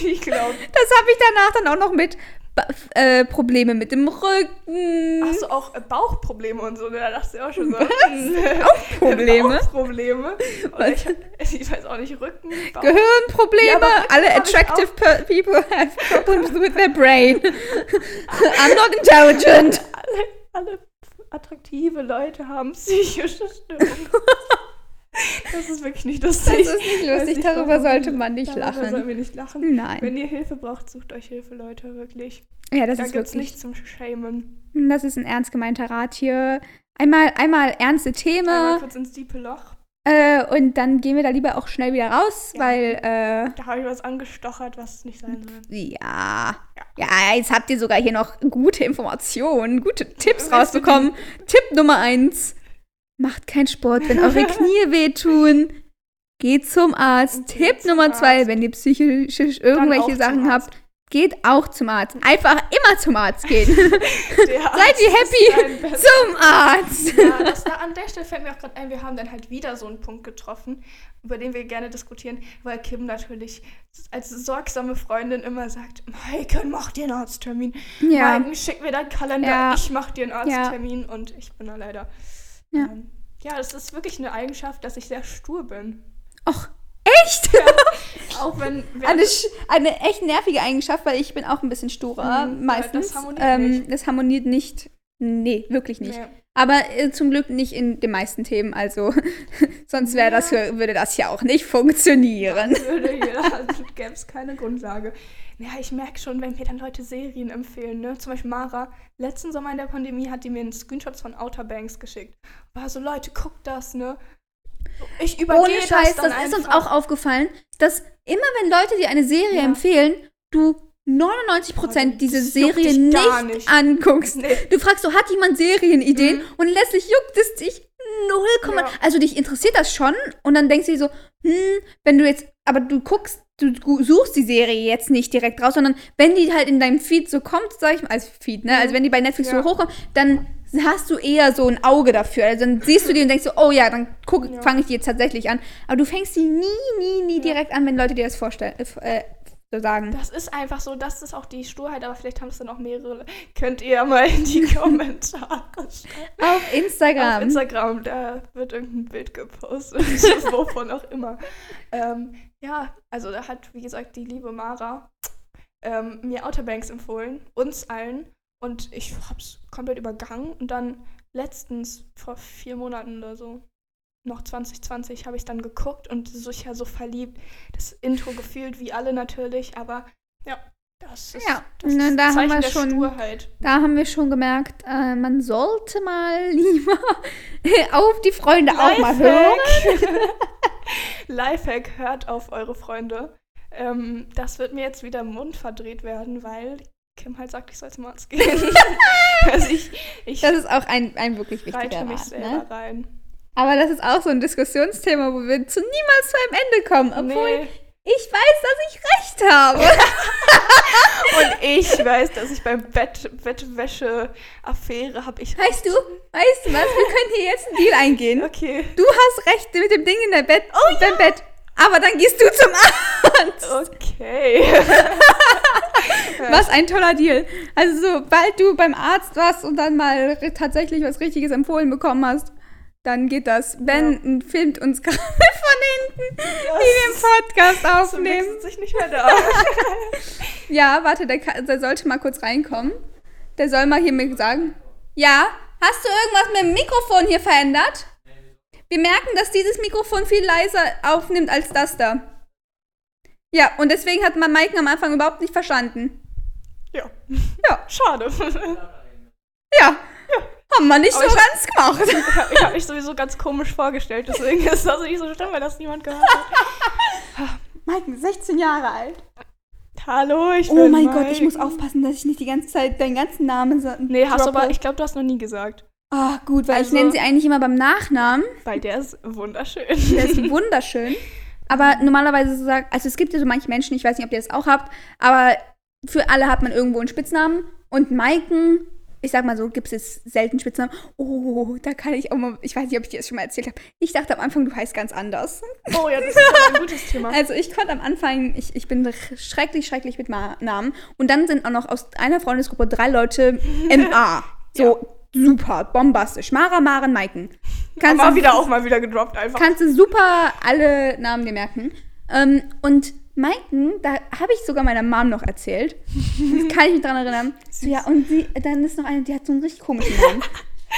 ich glaube. das habe ich danach dann auch noch mit Ba- äh, Probleme mit dem Rücken. Hast du auch äh, Bauchprobleme und so? Ne? Da dachte ich auch schon so. hm, Probleme? Bauchprobleme. Ich, ich weiß auch nicht, Rücken, Bauch. Gehirnprobleme. Ja, Rücken Alle attractive people have problems with their brain. I'm not intelligent. alle, alle attraktive Leute haben psychische Störungen. Das ist wirklich nicht Das lustig. ist nicht lustig, nicht, darüber sollte man nicht Darüber lachen. sollen wir nicht lachen. Nein. Wenn ihr Hilfe braucht, sucht euch Hilfe, Leute, wirklich. Ja, das da ist gibt's wirklich. nichts zum Schämen. Das ist ein ernst gemeinter Rat hier. Einmal, einmal ernste Einmal Themen kurz ins diepe Loch. äh, und dann gehen wir da lieber auch schnell wieder raus, Ja. weil äh, Da habe ich was angestochert, was nicht sein soll. ja, ja, jetzt habt ihr sogar hier noch gute Informationen, gute Tipps rausbekommen. Tipp Nummer eins: Macht keinen Sport, wenn eure Knie wehtun. Geht zum Arzt. Geht Tipp Nummer zwei, Arzt. wenn ihr psychisch irgendwelche Sachen Arzt. habt, geht auch zum Arzt. Einfach immer zum Arzt gehen. Der Seid Arzt ihr happy? zum Arzt. Ja, das da an der Stelle fällt mir auch gerade ein, wir haben dann halt wieder so einen Punkt getroffen, über den wir gerne diskutieren, weil Kim natürlich als sorgsame Freundin immer sagt, Maike, mach dir einen Arzttermin. Ja. Maike, schick mir deinen Kalender, Ja. ich mach dir einen Ja. Arzttermin und ich bin da leider. Ja. Ähm, ja, das ist wirklich eine Eigenschaft, dass ich sehr stur bin. Och, echt? Auch wenn... Eine, eine echt nervige Eigenschaft, weil ich bin auch ein bisschen sturer Mhm, ja, meistens. das harmoniert ähm, nicht. Das harmoniert nicht. Nee, wirklich nicht. Nee. Aber äh, zum Glück nicht in den meisten Themen, also sonst wäre das, würde das ja auch nicht funktionieren. würde hier, also gäbe es keine Grundlage. Ja, ich merke schon, wenn mir dann Leute Serien empfehlen, ne? Zum Beispiel Mara, letzten Sommer in der Pandemie hat die mir einen Screenshots von Outer Banks geschickt. War so, Leute, guckt das, ne? Ich übergehe Ohne Scheiß, das, das, ist uns auch aufgefallen, dass immer wenn Leute dir eine Serie Ja. empfehlen, du 99% Oh, diese Serie nicht, nicht. anguckst. Nee. Du fragst so, hat jemand Serienideen? Mhm. Und letztlich juckt es dich null, Ja. also dich interessiert das schon und dann denkst du dir so, hm, wenn du jetzt, aber du guckst, du suchst die Serie jetzt nicht direkt raus, sondern wenn die halt in deinem Feed so kommt, sag ich mal, als Feed, ne, also wenn die bei Netflix Ja. so hochkommt, dann hast du eher so ein Auge dafür. Also dann siehst du die und denkst so, oh ja, dann guck, Ja. fange ich die jetzt tatsächlich an. Aber du fängst die nie, nie, nie direkt an, wenn Leute dir das vorstellen, äh, so sagen. Das ist einfach so, das ist auch die Sturheit, aber vielleicht haben es dann auch mehrere. Könnt ihr ja mal in die Kommentare schreiben. Auf Instagram. Auf Instagram, da wird irgendein Bild gepostet, wovon auch immer. Ähm, ja, also da hat, wie gesagt, die liebe Mara ähm, mir Outer Banks empfohlen, uns allen. Und ich hab's komplett übergangen. Und dann letztens, vor vier Monaten oder so, noch 2020, habe ich dann geguckt und so ich ja so verliebt. Das Intro gefühlt wie alle natürlich, aber ja, das ist, Ja, das ist da ein haben Zeichen wir schon- Sturheit. Da haben wir schon gemerkt, äh, man sollte mal lieber auf die Freunde auch mal hören. Lifehack, hört auf eure Freunde. Ähm, das wird mir jetzt wieder im Mund verdreht werden, weil Kim halt sagt, ich soll zum Arzt gehen. also ich, ich Das ist auch ein, ein wirklich wichtiger mich Rat. selber Ne? rein. Aber das ist auch so ein Diskussionsthema, wo wir zu niemals zu einem Ende kommen. Obwohl Nee. ich weiß, dass ich recht habe. Und ich weiß, dass ich beim Bett, Bettwäsche-Affäre habe ich. weißt du, weißt du was? Wir können hier jetzt einen Deal eingehen. Okay. Du hast recht mit dem Ding in der Bett, oh, deinem Bett. Aber dann gehst du zum Arzt. Okay. Was ein toller Deal. Also sobald du beim Arzt warst und dann mal tatsächlich was Richtiges empfohlen bekommen hast, dann geht das. Ben filmt uns gerade von hinten, wie wir im Podcast aufnehmen. Glück sitze ich nicht mehr da. Ja, warte, der, der sollte mal kurz reinkommen. Der soll mal hier mir sagen. Ja, hast du irgendwas mit dem Mikrofon hier verändert? Wir merken, dass dieses Mikrofon viel leiser aufnimmt als das da. Ja, und deswegen hat man Mike am Anfang überhaupt nicht verstanden. Ja. Ja. Schade. Ja. Haben wir nicht Aber so ganz gemacht. Ich habe mich sowieso ganz komisch vorgestellt, deswegen ist das nicht so schlimm, wenn das niemand gehört hat. Mike, 16 Jahre alt. Hallo, ich Oh bin mein Mike. Gott, ich muss aufpassen, dass ich nicht die ganze Zeit deinen ganzen Namen sa- Nee, hast du droppe. aber, ich glaube, du hast noch nie gesagt. Ah, gut, weil Also- ich nenne sie eigentlich immer beim Nachnamen. Weil der ist wunderschön. Der ist wunderschön. Aber normalerweise so sagt, also es gibt ja so manche Menschen, ich weiß nicht, ob ihr das auch habt, aber für alle hat man irgendwo einen Spitznamen. Und Maiken, ich sag mal so, gibt es jetzt selten Spitznamen. Oh, da kann ich auch mal, ich weiß nicht, ob ich dir das schon mal erzählt habe. Ich dachte am Anfang, du heißt ganz anders. Oh ja, das ist ein gutes Thema. Also ich konnte am Anfang, ich, ich bin schrecklich, schrecklich mit Namen. Und dann sind auch noch aus einer Freundesgruppe drei Leute MA. So super, bombastisch. Mara, Maren, Maiken. Kannst du- wieder auch mal wieder gedroppt einfach. kannst du super alle Namen dir merken. Ähm, und Maiken, da habe ich sogar meiner Mom noch erzählt. Das kann ich mich dran erinnern. So, ja, und sie, dann ist noch eine, die hat so einen richtig komischen Namen.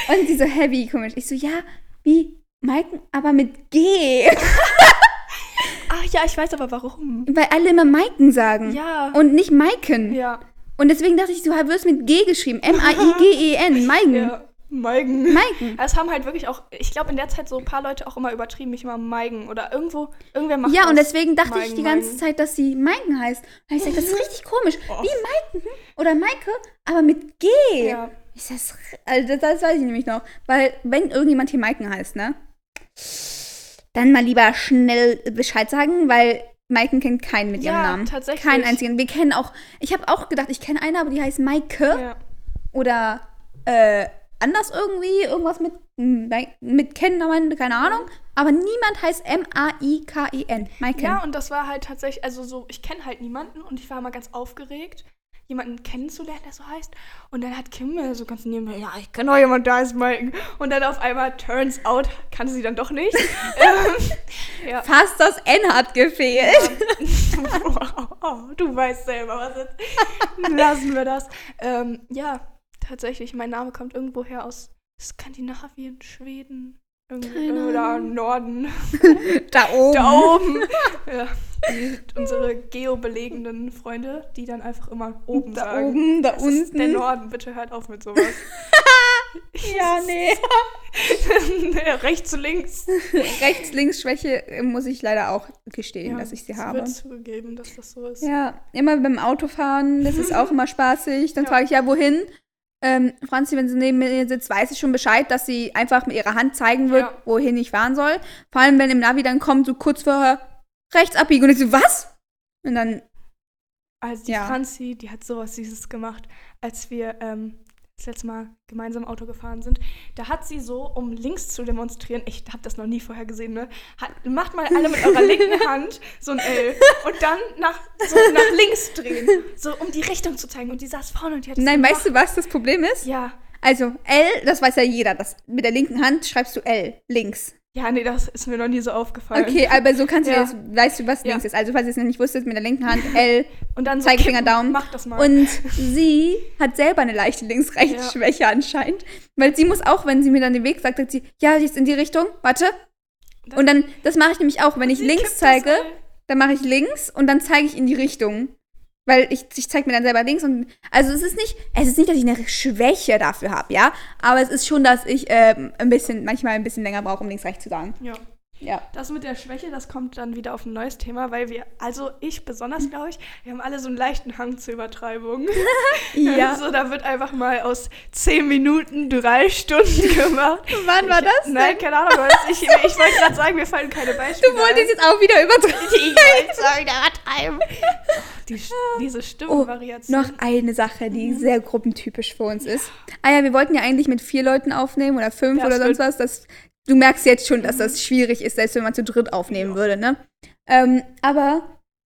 und sie so heavy komisch. Ich so, ja, wie Maiken, aber mit G. Ach ja, ich weiß aber warum. Weil alle immer Maiken sagen. Ja. Und nicht Maiken. Ja. Und deswegen dachte ich, du wirst mit G geschrieben. M-A-I-G-E-N. Maiken. Ja. Meigen. Maiken. Es haben halt wirklich auch, ich glaube in der Zeit so ein paar Leute auch immer übertrieben, mich immer Meigen oder irgendwo, irgendwer macht Ja, und deswegen dachte ich Meigen, die ganze Meigen. Zeit, dass sie Maiken heißt. Und ich gesagt, das ist richtig komisch. Oh. Wie Maiken oder Maike, aber mit G. Ja. Ich das, also das, das weiß ich nämlich noch. Weil, wenn irgendjemand hier Maiken heißt, ne? Dann mal lieber schnell Bescheid sagen, weil Maiken kennt keinen mit ihrem Ja, Namen. tatsächlich. Keinen einzigen. Wir kennen auch, ich habe auch gedacht, ich kenne eine, aber die heißt Maike. Ja. oder äh, anders irgendwie, irgendwas mit, mit Ken, keine Ahnung. Aber niemand heißt M-A-I-K-E-N. Ja, und das war halt tatsächlich, also so, ich kenne halt niemanden und ich war immer ganz aufgeregt, jemanden kennenzulernen, der so heißt. Und dann hat Kim mir so ganz nebenbei, ja, ich kenne doch jemanden, der heißt Mike. Und dann auf einmal, turns out, kannte sie dann doch nicht. ähm, ja. Fast das N hat gefehlt. oh, du weißt selber, was jetzt. Lassen wir das. Ähm, ja, tatsächlich, mein Name kommt irgendwoher aus Skandinavien, Schweden. Irgendwie, Keine oder Norden. Da oben. Da oben. ja, unsere geobelegenden Freunde, die dann einfach immer oben Da sagen. oben, da Das ist der unten. Norden, bitte hört auf mit sowas. Ja, nee. nee, rechts, links. Rechts-Links-Schwäche äh, muss ich leider auch gestehen, dass ich sie habe. wird zugegeben, dass das so ist. Ja, immer beim Autofahren, das ist auch immer spaßig. Dann Ja. frage ich, ja, wohin? Ähm, Franzi, wenn sie neben mir sitzt, weiß ich schon Bescheid, dass sie einfach mit ihrer Hand zeigen wird, Ja. wohin ich fahren soll. Vor allem, wenn im Navi dann kommt, so kurz vorher rechts abbiegen und ich so, was? Und dann, Also die Ja. Franzi, die hat sowas Süßes gemacht, als wir ähm, das letzte Mal gemeinsam Auto gefahren sind. Da hat sie so, um links zu demonstrieren, ich habe das noch nie vorher gesehen, ne? Hat, macht mal alle mit eurer linken Hand so ein L und dann nach, so nach links drehen, so um die Richtung zu zeigen. Und die saß vorne und die hat das nein, gemacht. weißt du, was das Problem ist? Ja. Also, L, das weiß ja jeder. Das, mit der linken Hand schreibst du L, links. Ja, nee, das ist mir noch nie so aufgefallen. Okay, aber so kannst du Ja. jetzt, weißt du, was Ja. links ist. Also, falls ihr es noch nicht wusstet, mit der linken Hand L Und dann so Zeigefinger, Daumen. Mach das mal. Und sie hat selber eine leichte Links-Rechts-Schwäche anscheinend. Weil sie muss auch, wenn sie mir dann den Weg sagt, sagt sie, ja, jetzt in die Richtung, warte. Und dann, das mache ich nämlich auch. Wenn ich links das zeige, dann mache ich links und dann zeige ich in die Richtung. Weil ich, ich zeige mir dann selber links und. Also es ist nicht, es ist nicht, dass ich eine Schwäche dafür habe, ja. Aber es ist schon, dass ich ähm, ein bisschen, manchmal ein bisschen länger brauche, um links rechts zu sagen. Ja. Ja. Das mit der Schwäche, das kommt dann wieder auf ein neues Thema, weil wir, also ich besonders, glaube ich, wir haben alle so einen leichten Hang zur Übertreibung. Ja. Also da wird einfach mal aus zehn Minuten drei Stunden gemacht. Wann war ich, das? Nein, keine Ahnung. das- Ich, ich wollte gerade sagen, mir fallen keine Beispiele Du wolltest jetzt auch wieder übertreiben. ein. Ich wollte sagen, übertreiben. Die, diese Oh, Stimmenvariation. noch eine Sache, die sehr gruppentypisch für uns ist. Ah ja, wir wollten ja eigentlich mit vier Leuten aufnehmen oder fünf Ja, oder sonst was. Das, du merkst jetzt schon, dass das schwierig ist, selbst wenn man zu dritt aufnehmen Ja. würde, ne? Ähm, aber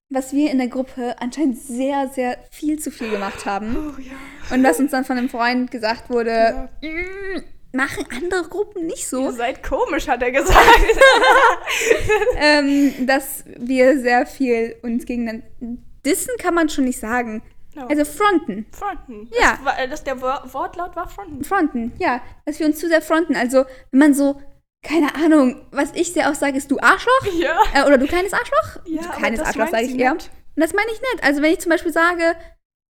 was wir in der Gruppe anscheinend sehr, sehr viel zu viel gemacht haben Oh ja. und was uns dann von einem Freund gesagt wurde, Ja. "Mm, machen andere Gruppen nicht Ihr so, seid komisch, hat er gesagt. ähm, dass wir sehr viel uns gegen Dissen kann man schon nicht sagen. Ja. Also fronten. Fronten. Ja. Das, war, äh, das, der Wor Wortlaut war Fronten. Fronten, ja. Dass wir uns zu sehr fronten. Also, wenn man so, keine Ahnung, was ich sehr auch sage, ist du Arschloch. Ja. Äh, oder du kleines Arschloch. Ja, du kleines das Arschloch, sage ich eher. nett. Und das meine ich nicht. Also, wenn ich zum Beispiel sage,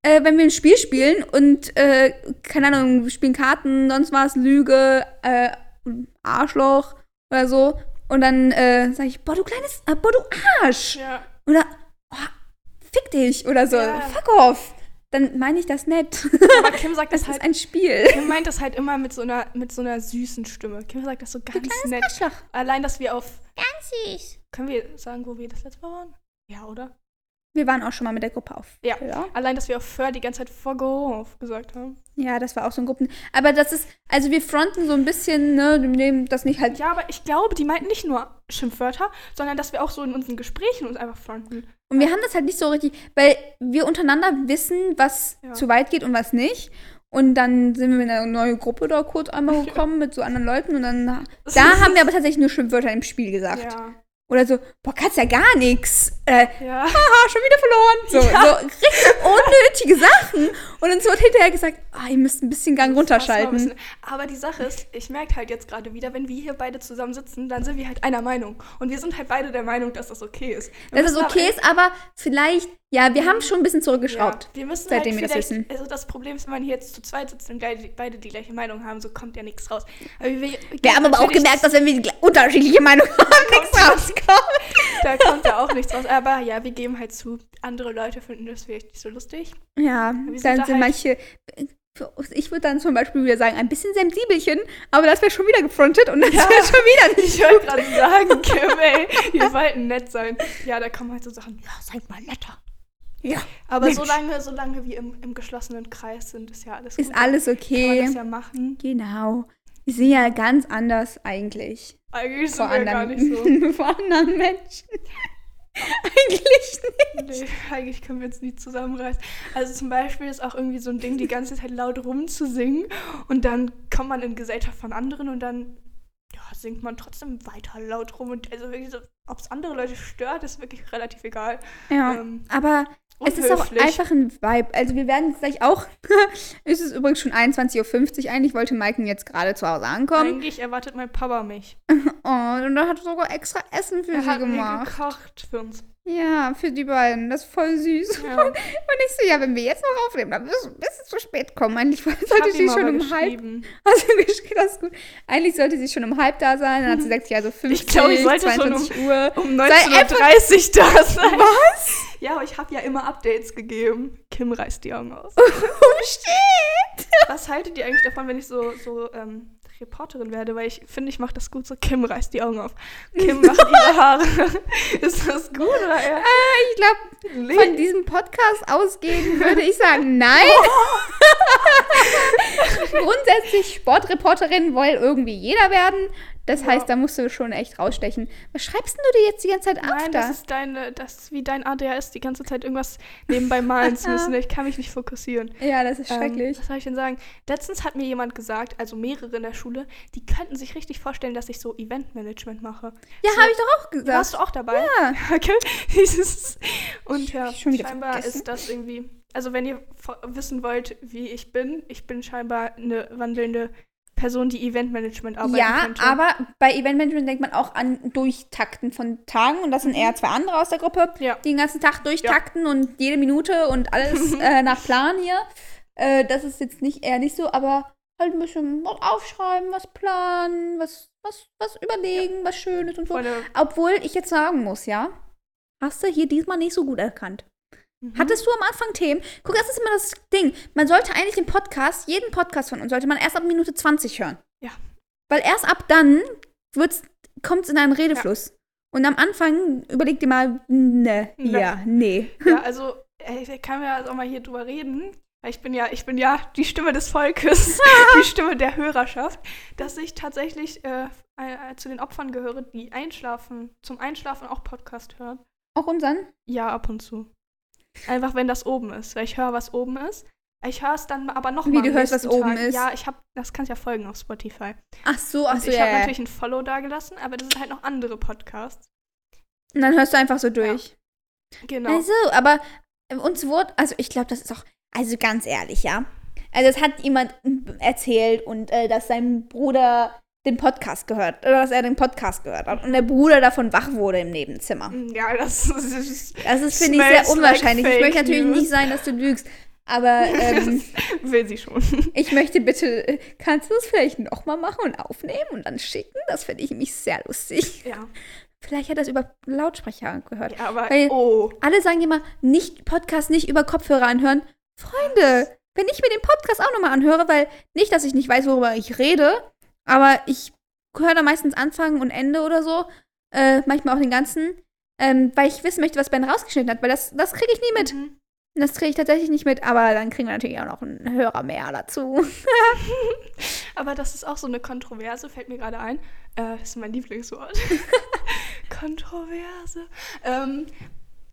äh, wenn wir ein Spiel spielen und, äh, keine Ahnung, wir spielen Karten, sonst was, Lüge, äh, Arschloch oder so. Und dann äh, sage ich, boah, du kleines, äh, boah, du Arsch. Ja. Oder, oh, fick dich oder so, Ja. fuck off. Dann meine ich das nett. Aber Kim sagt Das das, ist halt. ein Spiel. Kim meint das halt immer mit so einer, mit so einer süßen Stimme. Kim sagt das so ganz nett. Arschloch. Allein, dass wir auf. Ganz süß. Können wir sagen, wo wir das letzte Mal waren? Ja, oder? Wir waren auch schon mal mit der Gruppe auf. Ja. ja. Allein, dass wir auf För die ganze Zeit vor Hof gesagt haben. Ja, das war auch so ein Gruppen. Aber das ist, also wir fronten so ein bisschen, ne, wir nehmen das nicht halt. Ja, aber ich glaube, die meinten nicht nur Schimpfwörter, sondern dass wir auch so in unseren Gesprächen uns einfach fronten. Und wir haben das halt nicht so richtig, weil wir untereinander wissen, was Ja. zu weit geht und was nicht. Und dann sind wir in eine neue Gruppe da kurz einmal gekommen mit so anderen Leuten und dann, da haben wir aber tatsächlich nur Schimpfwörter im Spiel gesagt. Ja. Oder so, boah, kannst ja gar nix. Äh, Ja. haha, schon wieder verloren. So, so richtig unnötige Sachen. Und uns wird hinterher gesagt, ah, ihr müsst ein bisschen Gang Das runterschalten. bisschen- Aber die Sache ist, ich merke halt jetzt gerade wieder, wenn wir hier beide zusammen sitzen, dann sind wir halt einer Meinung. Und wir sind halt beide der Meinung, dass das okay ist. Wir Dass es okay aber- ist, aber vielleicht, ja, wir haben schon ein bisschen zurückgeschraubt. Ja, wir müssen seitdem wir halt das vielleicht, wissen. Also das Problem ist, wenn man hier jetzt zu zweit sitzt und beide, die gleiche Meinung haben, so kommt ja nichts raus. Aber wir, Wir haben aber auch gemerkt, dass wenn wir unterschiedliche Meinung haben, nichts rauskommt. Da kommt ja auch nichts raus. Aber ja, wir geben halt zu, andere Leute finden das vielleicht nicht so lustig. Ja, Wir sind dann da sind halt- manche. Ich würde dann zum Beispiel wieder sagen, ein bisschen sensibelchen, aber das wäre schon wieder gefrontet und das Ja. wäre schon wieder nicht. Ich wollte gerade sagen, Kim, ey, wir wollten nett sein. Ja, da kommen halt so Sachen, ja, seid mal netter. Ja. Aber Mensch. solange, solange wir im, im geschlossenen Kreis sind, ist ja alles Ist gut. alles Kann man okay. das ja machen. Genau. Wir sind ja ganz anders eigentlich. Eigentlich Vor sind wir gar anderen, nicht so. vor anderen Menschen. eigentlich nicht. Nee, eigentlich können wir uns nie zusammenreißen. Also zum Beispiel ist auch irgendwie so ein Ding, die ganze Zeit laut rumzusingen und dann kommt man in Gesellschaft von anderen und dann ja, singt man trotzdem weiter laut rum und also wirklich so, ob es andere Leute stört, ist wirklich relativ egal. Ja, Ähm, aber es ist auch einfach ein Vibe. Also wir werden jetzt gleich auch, es ist übrigens schon 21.50 Uhr, eigentlich wollte Maiken jetzt gerade zu Hause ankommen. Eigentlich erwartet mein Papa mich. Oh, und er hat sogar extra Essen für Er sie hat mir gemacht. gekocht für uns. Ja, für die beiden. Das ist voll süß. Ja. Und ich so, ja, wenn wir jetzt noch aufnehmen, dann müssen wir bis zu spät kommen. Eigentlich Ich sollte sie schon um halb. Also das gut. Eigentlich sollte sie schon um halb da sein. Dann hat sie gesagt, ja, so 50, glaub, ich sollte schon um- 22 Uhr. Um Sei 19.30 Uhr da sein. Was? Ja, aber ich habe ja immer Updates gegeben. Kim reißt die Augen aus. Wo steht? Was haltet ihr eigentlich davon, wenn ich so, so ähm, Reporterin werde? Weil ich finde, ich mache das gut so. Kim reißt die Augen auf. Kim macht ihre Haare. Ist das gut oder eher? Ich glaube, von diesem Podcast ausgehen würde ich sagen, nein. Grundsätzlich Sportreporterin will irgendwie jeder werden. Das Ja. heißt, da musst du schon echt rausstechen. Was schreibst denn du dir jetzt die ganze Zeit ab Nein, da? das ist deine, das ist wie dein ADHS, die ganze Zeit irgendwas nebenbei malen zu müssen. Ich kann mich nicht fokussieren. ja, das ist Ähm, schrecklich. was soll ich denn sagen? Letztens hat mir jemand gesagt, also mehrere in der Schule, die könnten sich richtig vorstellen, dass ich so Eventmanagement mache. ja, so- habe ich doch auch gesagt. Warst du auch dabei? Ja. Okay. Und ja, scheinbar vergessen. ist das irgendwie. Also wenn ihr wissen wollt, wie ich bin, ich bin scheinbar eine wandelnde Person, die Eventmanagement arbeiten Ja, könnte. aber bei Eventmanagement denkt man auch an Durchtakten von Tagen und das sind eher zwei andere aus der Gruppe, Mhm. Ja. die den ganzen Tag durchtakten und jede Minute und alles äh, nach Plan hier. Äh, das ist jetzt nicht eher nicht so, aber halt ein bisschen was aufschreiben, was planen, was, was, was überlegen, was Schönes und so. Obwohl ich jetzt sagen muss, ja, hast du hier diesmal nicht so gut erkannt. Mhm. Hattest du am Anfang Themen? Guck, das ist immer das Ding. Man sollte eigentlich den Podcast, jeden Podcast von uns, sollte man erst ab Minute 20 hören. Ja. Weil erst ab dann kommt es in einen Redefluss. Und am Anfang überleg dir mal, ne, Ne. ja, nee. Ja, also ey, kann also auch mal hier drüber reden. Ich bin ja, ich bin ja die Stimme des Volkes, die Stimme der Hörerschaft, dass ich tatsächlich äh, äh, zu den Opfern gehöre, die einschlafen, zum Einschlafen auch Podcast hören. Auch unseren? Ja, ab und zu. Einfach wenn das oben ist, weil ich höre, was oben ist. Ich höre es dann aber noch Wie, mal du hörst, was nächsten oben Tag. ist? Ja, ich habe, das kannst ja folgen auf Spotify. Ach so, ach Und so, ich ja. habe ja. natürlich ein Follow dagelassen, aber das sind halt noch andere Podcasts. Und dann hörst du einfach so durch. Genau. Also, aber äh, uns wurde, also ich glaube, das ist auch, also ganz ehrlich, ja. Also es hat jemand erzählt und äh, dass sein Bruder den Podcast gehört, oder dass er den Podcast gehört hat und der Bruder davon wach wurde im Nebenzimmer. ja, das ist. Das ist, finde ich, sehr Smells like unwahrscheinlich. ich möchte natürlich news. nicht sein, dass du lügst. Aber ähm, Will sie schon. ich möchte bitte, kannst du es vielleicht nochmal machen und aufnehmen und dann schicken? Das finde ich nämlich sehr lustig. Ja. Vielleicht hat er das über Lautsprecher gehört. ja aber Weil- oh. Alle sagen immer, nicht Podcast nicht über Kopfhörer anhören. Freunde, wenn ich mir den Podcast auch nochmal anhöre, weil nicht, dass ich nicht weiß, worüber ich rede, aber ich höre da meistens Anfang und Ende oder so, äh, manchmal auch den ganzen, ähm, weil ich wissen möchte, was Ben rausgeschnitten hat, weil das, das kriege ich nie mit. Mhm. Das kriege ich tatsächlich nicht mit, aber dann kriegen wir natürlich auch noch einen Hörer mehr dazu. Aber das ist auch so eine Kontroverse, fällt mir gerade ein. Äh, ist mein Lieblingswort. Kontroverse. Ähm,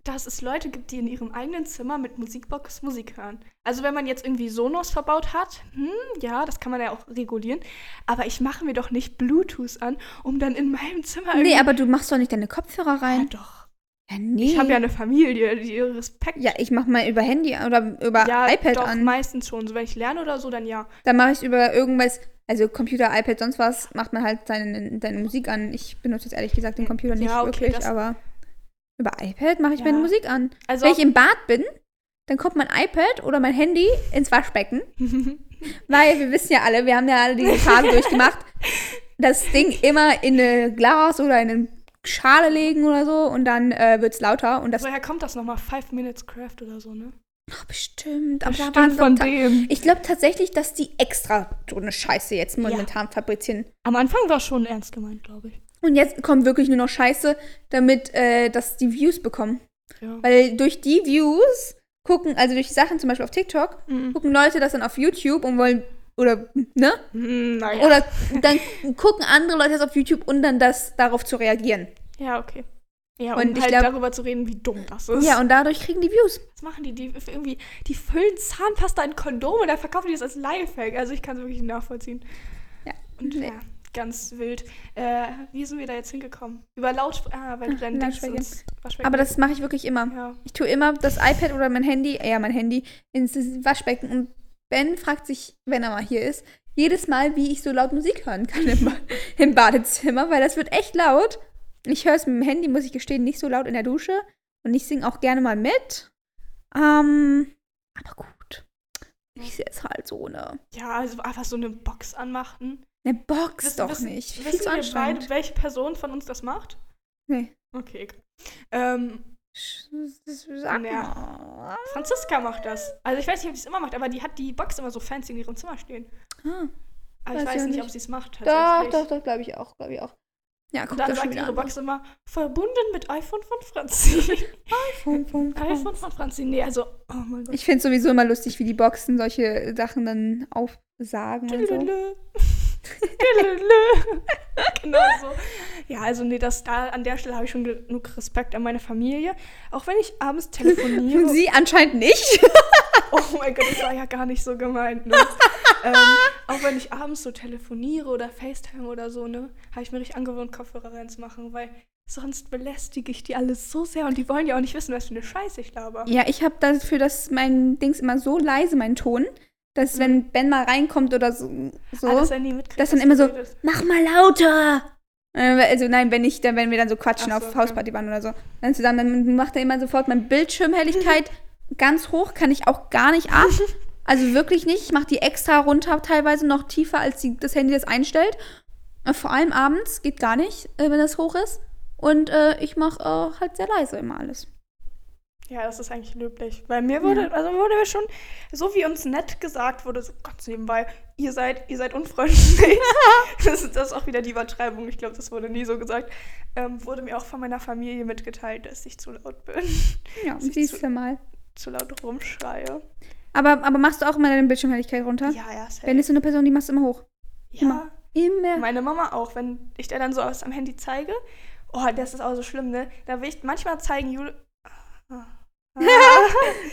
dass es Leute gibt, die in ihrem eigenen Zimmer mit Musikbox Musik hören. Also wenn man jetzt irgendwie Sonos verbaut hat, hm, ja, das kann man ja auch regulieren. Aber ich mache mir doch nicht Bluetooth an, um dann in meinem Zimmer Nee, aber du machst doch nicht deine Kopfhörer ja, rein. doch. Ja, nee. Ich habe ja eine Familie, die Respekt. ja, ich mache mal über Handy oder über ja, iPad doch, an. meistens schon. So, wenn ich lerne oder so, dann ja. Dann mache ich über irgendwas, also Computer, iPad, sonst was, macht man halt seine, seine Musik an. Ich benutze jetzt ehrlich gesagt den Computer nicht Ja, okay, wirklich, aber über iPad mache ich Ja. meine Musik an. Also Wenn ich im Bad bin, dann kommt mein iPad oder mein Handy ins Waschbecken, weil wir wissen ja alle, wir haben ja alle die Tage durchgemacht, das Ding immer in eine Glas oder in eine Schale legen oder so und dann äh, wird es lauter und das woher kommt das nochmal? Five Minutes Craft oder so, ne? Ach, bestimmt. Aber da Bestimmt waren von dem. Ich glaube tatsächlich, dass die extra so eine Scheiße jetzt momentan fabrizieren. Am Anfang war schon ernst gemeint, glaube ich. Und jetzt kommt wirklich nur noch Scheiße, damit äh, dass die Views bekommen. Ja. Weil durch die Views gucken, also durch Sachen zum Beispiel auf TikTok, Mhm. gucken Leute das dann auf YouTube und wollen, oder, ne? Hm, naja. Oder dann gucken andere Leute das auf YouTube und dann das darauf zu reagieren. Ja, okay. Ja, Und ich halt glaub- darüber zu reden, wie dumm das ist. Ja, und dadurch kriegen die Views. Was machen die? Die irgendwie, die füllen Zahnpasta in Kondome, da verkaufen die das als Lifehack. Also ich kann es wirklich nachvollziehen. Ja. Und Nee. ja, ganz wild. Äh, wie sind wir da jetzt hingekommen? Über Lautsprecher. Ah, weil du dein Dings Lautsprecher. Aber das mache ich wirklich immer. Ja. Ich tue immer das iPad oder mein Handy, ja, mein Handy, ins Waschbecken. Und Ben fragt sich, wenn er mal hier ist, jedes Mal, wie ich so laut Musik hören kann im, ba im Badezimmer, weil das wird echt laut. Ich höre es mit dem Handy, muss ich gestehen, nicht so laut in der Dusche. Und ich singe auch gerne mal mit. Ähm, aber gut. Ich sehe es halt so, ne? ja, also einfach so eine Box anmachen. Eine Box Wissen- doch nicht. Viel Wissen zu wir beide, welche Person von uns das macht? Nee. Okay. Ähm, Sag Ja. Franziska macht das. Also ich weiß nicht, ob sie es immer macht, aber die hat die Box immer so fancy in ihrem Zimmer stehen. Ah, Aber Weiß ich weiß nicht, nicht. ob sie es macht. doch, doch, doch, glaube ich auch, glaube ich auch. Ja, guck Und dann sagt ihre. Box immer, verbunden mit iPhone von Franzi. Von- von- von- iPhone von Franzi. Nee, also, oh mein Gott. Ich finde sowieso immer lustig, wie die Boxen solche Sachen dann aufsagen und so. Genau so. Ja, also nee, das da an der Stelle habe ich schon genug Respekt an meine Familie. Auch wenn ich abends telefoniere. Sie anscheinend nicht. Oh mein Gott, das war ja gar nicht so gemeint, ne? ähm, auch wenn ich abends so telefoniere oder FaceTime oder so, ne, habe ich mir richtig angewöhnt, Kopfhörer reinzumachen, weil sonst belästige ich die alle so sehr und die wollen ja auch nicht wissen, was für eine Scheiße ich laber. Ja, ich habe dafür, dass mein Dings immer so leise, mein Ton, dass wenn Ben mal reinkommt oder so, so Ah, dass dass dann immer so, mach mal lauter. Äh, Also nein, wenn ich, dann, wenn wir dann so quatschen so, auf okay. Hausparty waren oder so, dann zusammen, dann macht er immer sofort meine Bildschirmhelligkeit ganz hoch, kann ich auch gar nicht ab. Also wirklich nicht. Ich mache die extra runter, teilweise noch tiefer, als die, das Handy das einstellt. Äh, Vor allem abends geht gar nicht, äh, wenn das hoch ist. Und äh, ich mache äh, halt sehr leise immer alles. Ja, das ist eigentlich löblich. Weil mir wurde, Ja. also wurde mir schon, so wie uns nett gesagt wurde, so ganz nebenbei, ihr seid, ihr seid unfreundlich. das, ist, das ist auch wieder die Übertreibung. Ich glaube, das wurde nie so gesagt. Ähm, wurde mir auch von meiner Familie mitgeteilt, dass ich zu laut bin. Ja, Siehst du- mal. zu laut rumschreie. Aber, aber machst du auch immer deine Bildschirmhelligkeit runter? Ja, ja, safe. Wenn ist so eine Person, die machst du immer hoch. ja. immer. Immer. Meine Mama auch, wenn ich der dann so was am Handy zeige. Oh, das ist auch so schlimm, ne? Da will ich manchmal zeigen, Jule. Ah. Ah.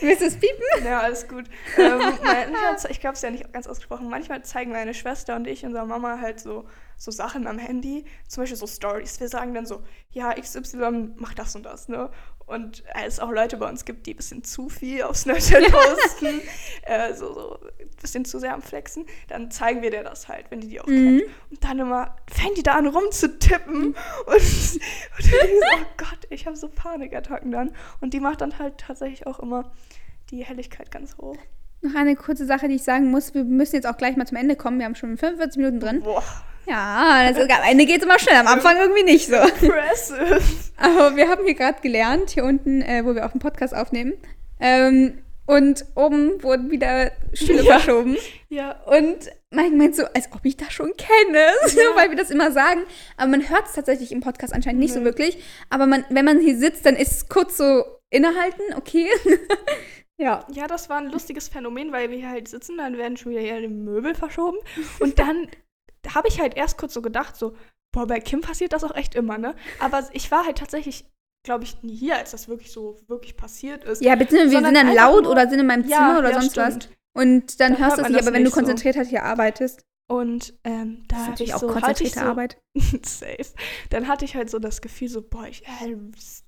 Willst du es piepen? Ja, alles gut. Ähm, manchmal, ich glaube, es ja nicht ganz ausgesprochen. Manchmal zeigen meine Schwester und ich unserer Mama halt so, so Sachen am Handy. Zum Beispiel so Stories. Wir sagen dann so, ja, XY macht das und das, ne? Und äh, es auch Leute bei uns gibt, die ein bisschen zu viel auf Snapchat posten. äh, so, so ein bisschen zu sehr am Flexen. Dann zeigen wir dir das halt, wenn die die auch Mhm. kennt. Und dann immer fängt die da an rumzutippen. Und, und du denkst, oh Gott, ich habe so Panikattacken dann. Und die macht dann halt tatsächlich auch immer die Helligkeit ganz hoch. Noch eine kurze Sache, die ich sagen muss. Wir müssen jetzt auch gleich mal zum Ende kommen. Wir haben schon 45 Minuten drin. Boah, Ja, also am Ende geht es immer schnell, am Anfang irgendwie nicht so. impressive. Aber wir haben hier gerade gelernt, hier unten, äh, wo wir auch einen Podcast aufnehmen. Ähm, und oben wurden wieder Stühle Ja. verschoben. ja, Und Mike meint so, als ob ich das schon kenne, Ja. weil wir das immer sagen. Aber man hört es tatsächlich im Podcast anscheinend nicht so Nee. wirklich. Aber man, wenn man hier sitzt, dann ist es kurz so innehalten, okay. ja. Ja, das war ein lustiges Phänomen, weil wir hier halt sitzen, dann werden schon wieder hier die Möbel verschoben. Und dann habe ich halt erst kurz so gedacht, so, boah, bei Kim passiert das auch echt immer, ne? Aber ich war halt tatsächlich, glaube ich, nie hier, als das wirklich so wirklich passiert ist. Ja, beziehungsweise wir Sondern sind dann laut nur- oder sind in meinem Ja, Zimmer oder ja, sonst was. stimmt. Und dann Da hörst du es nicht, aber wenn du nicht so. konzentriert halt hier arbeitest. Und ähm, da Das hatte ich auch so, hatte ich so, Arbeit. safe. Dann hatte ich halt so das Gefühl, so, boah, ich, äh,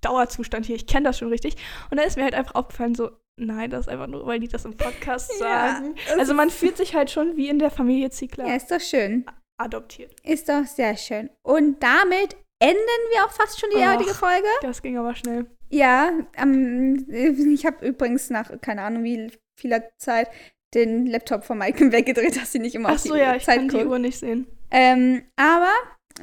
Dauerzustand hier, ich kenne das schon richtig. Und dann ist mir halt einfach aufgefallen, so, nein, das ist einfach nur, weil die das im Podcast Ja, sagen. das also man fühlt sich halt schon wie in der Familie Ziegler Ja, ist doch schön. adoptiert. Ist doch sehr schön. Und damit enden wir auch fast schon die Ach. heutige Folge. Das ging aber schnell. Ja, ähm, ich habe übrigens nach, keine Ahnung wie vieler Zeit, den Laptop von Mike weggedreht, dass sie nicht immer Ach auf die so, ja, ich Zeit kann die guckt. Uhr nicht sehen. Ähm, aber,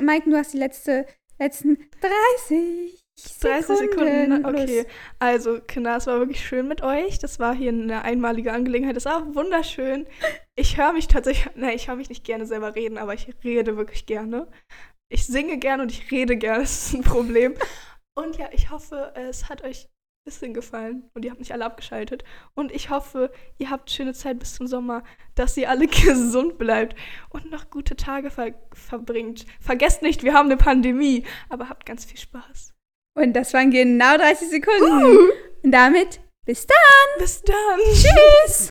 Mike, du hast die letzte, letzten 30 30 Sekunden, plus. okay. Also, Kinder, es war wirklich schön mit euch. Das war hier eine einmalige Angelegenheit. Das war auch wunderschön. Ich höre mich tatsächlich, nein, ich höre mich nicht gerne selber reden, aber ich rede wirklich gerne. Ich singe gerne und ich rede gerne, das ist ein Problem. Und ja, ich hoffe, es hat euch bisschen gefallen und ihr habt nicht alle abgeschaltet. Und ich hoffe, ihr habt schöne Zeit bis zum Sommer, dass ihr alle gesund bleibt und noch gute Tage ver verbringt. Vergesst nicht, wir haben eine Pandemie, aber habt ganz viel Spaß. Und das waren genau 30 Sekunden. Und damit bis dann. Bis dann. Tschüss.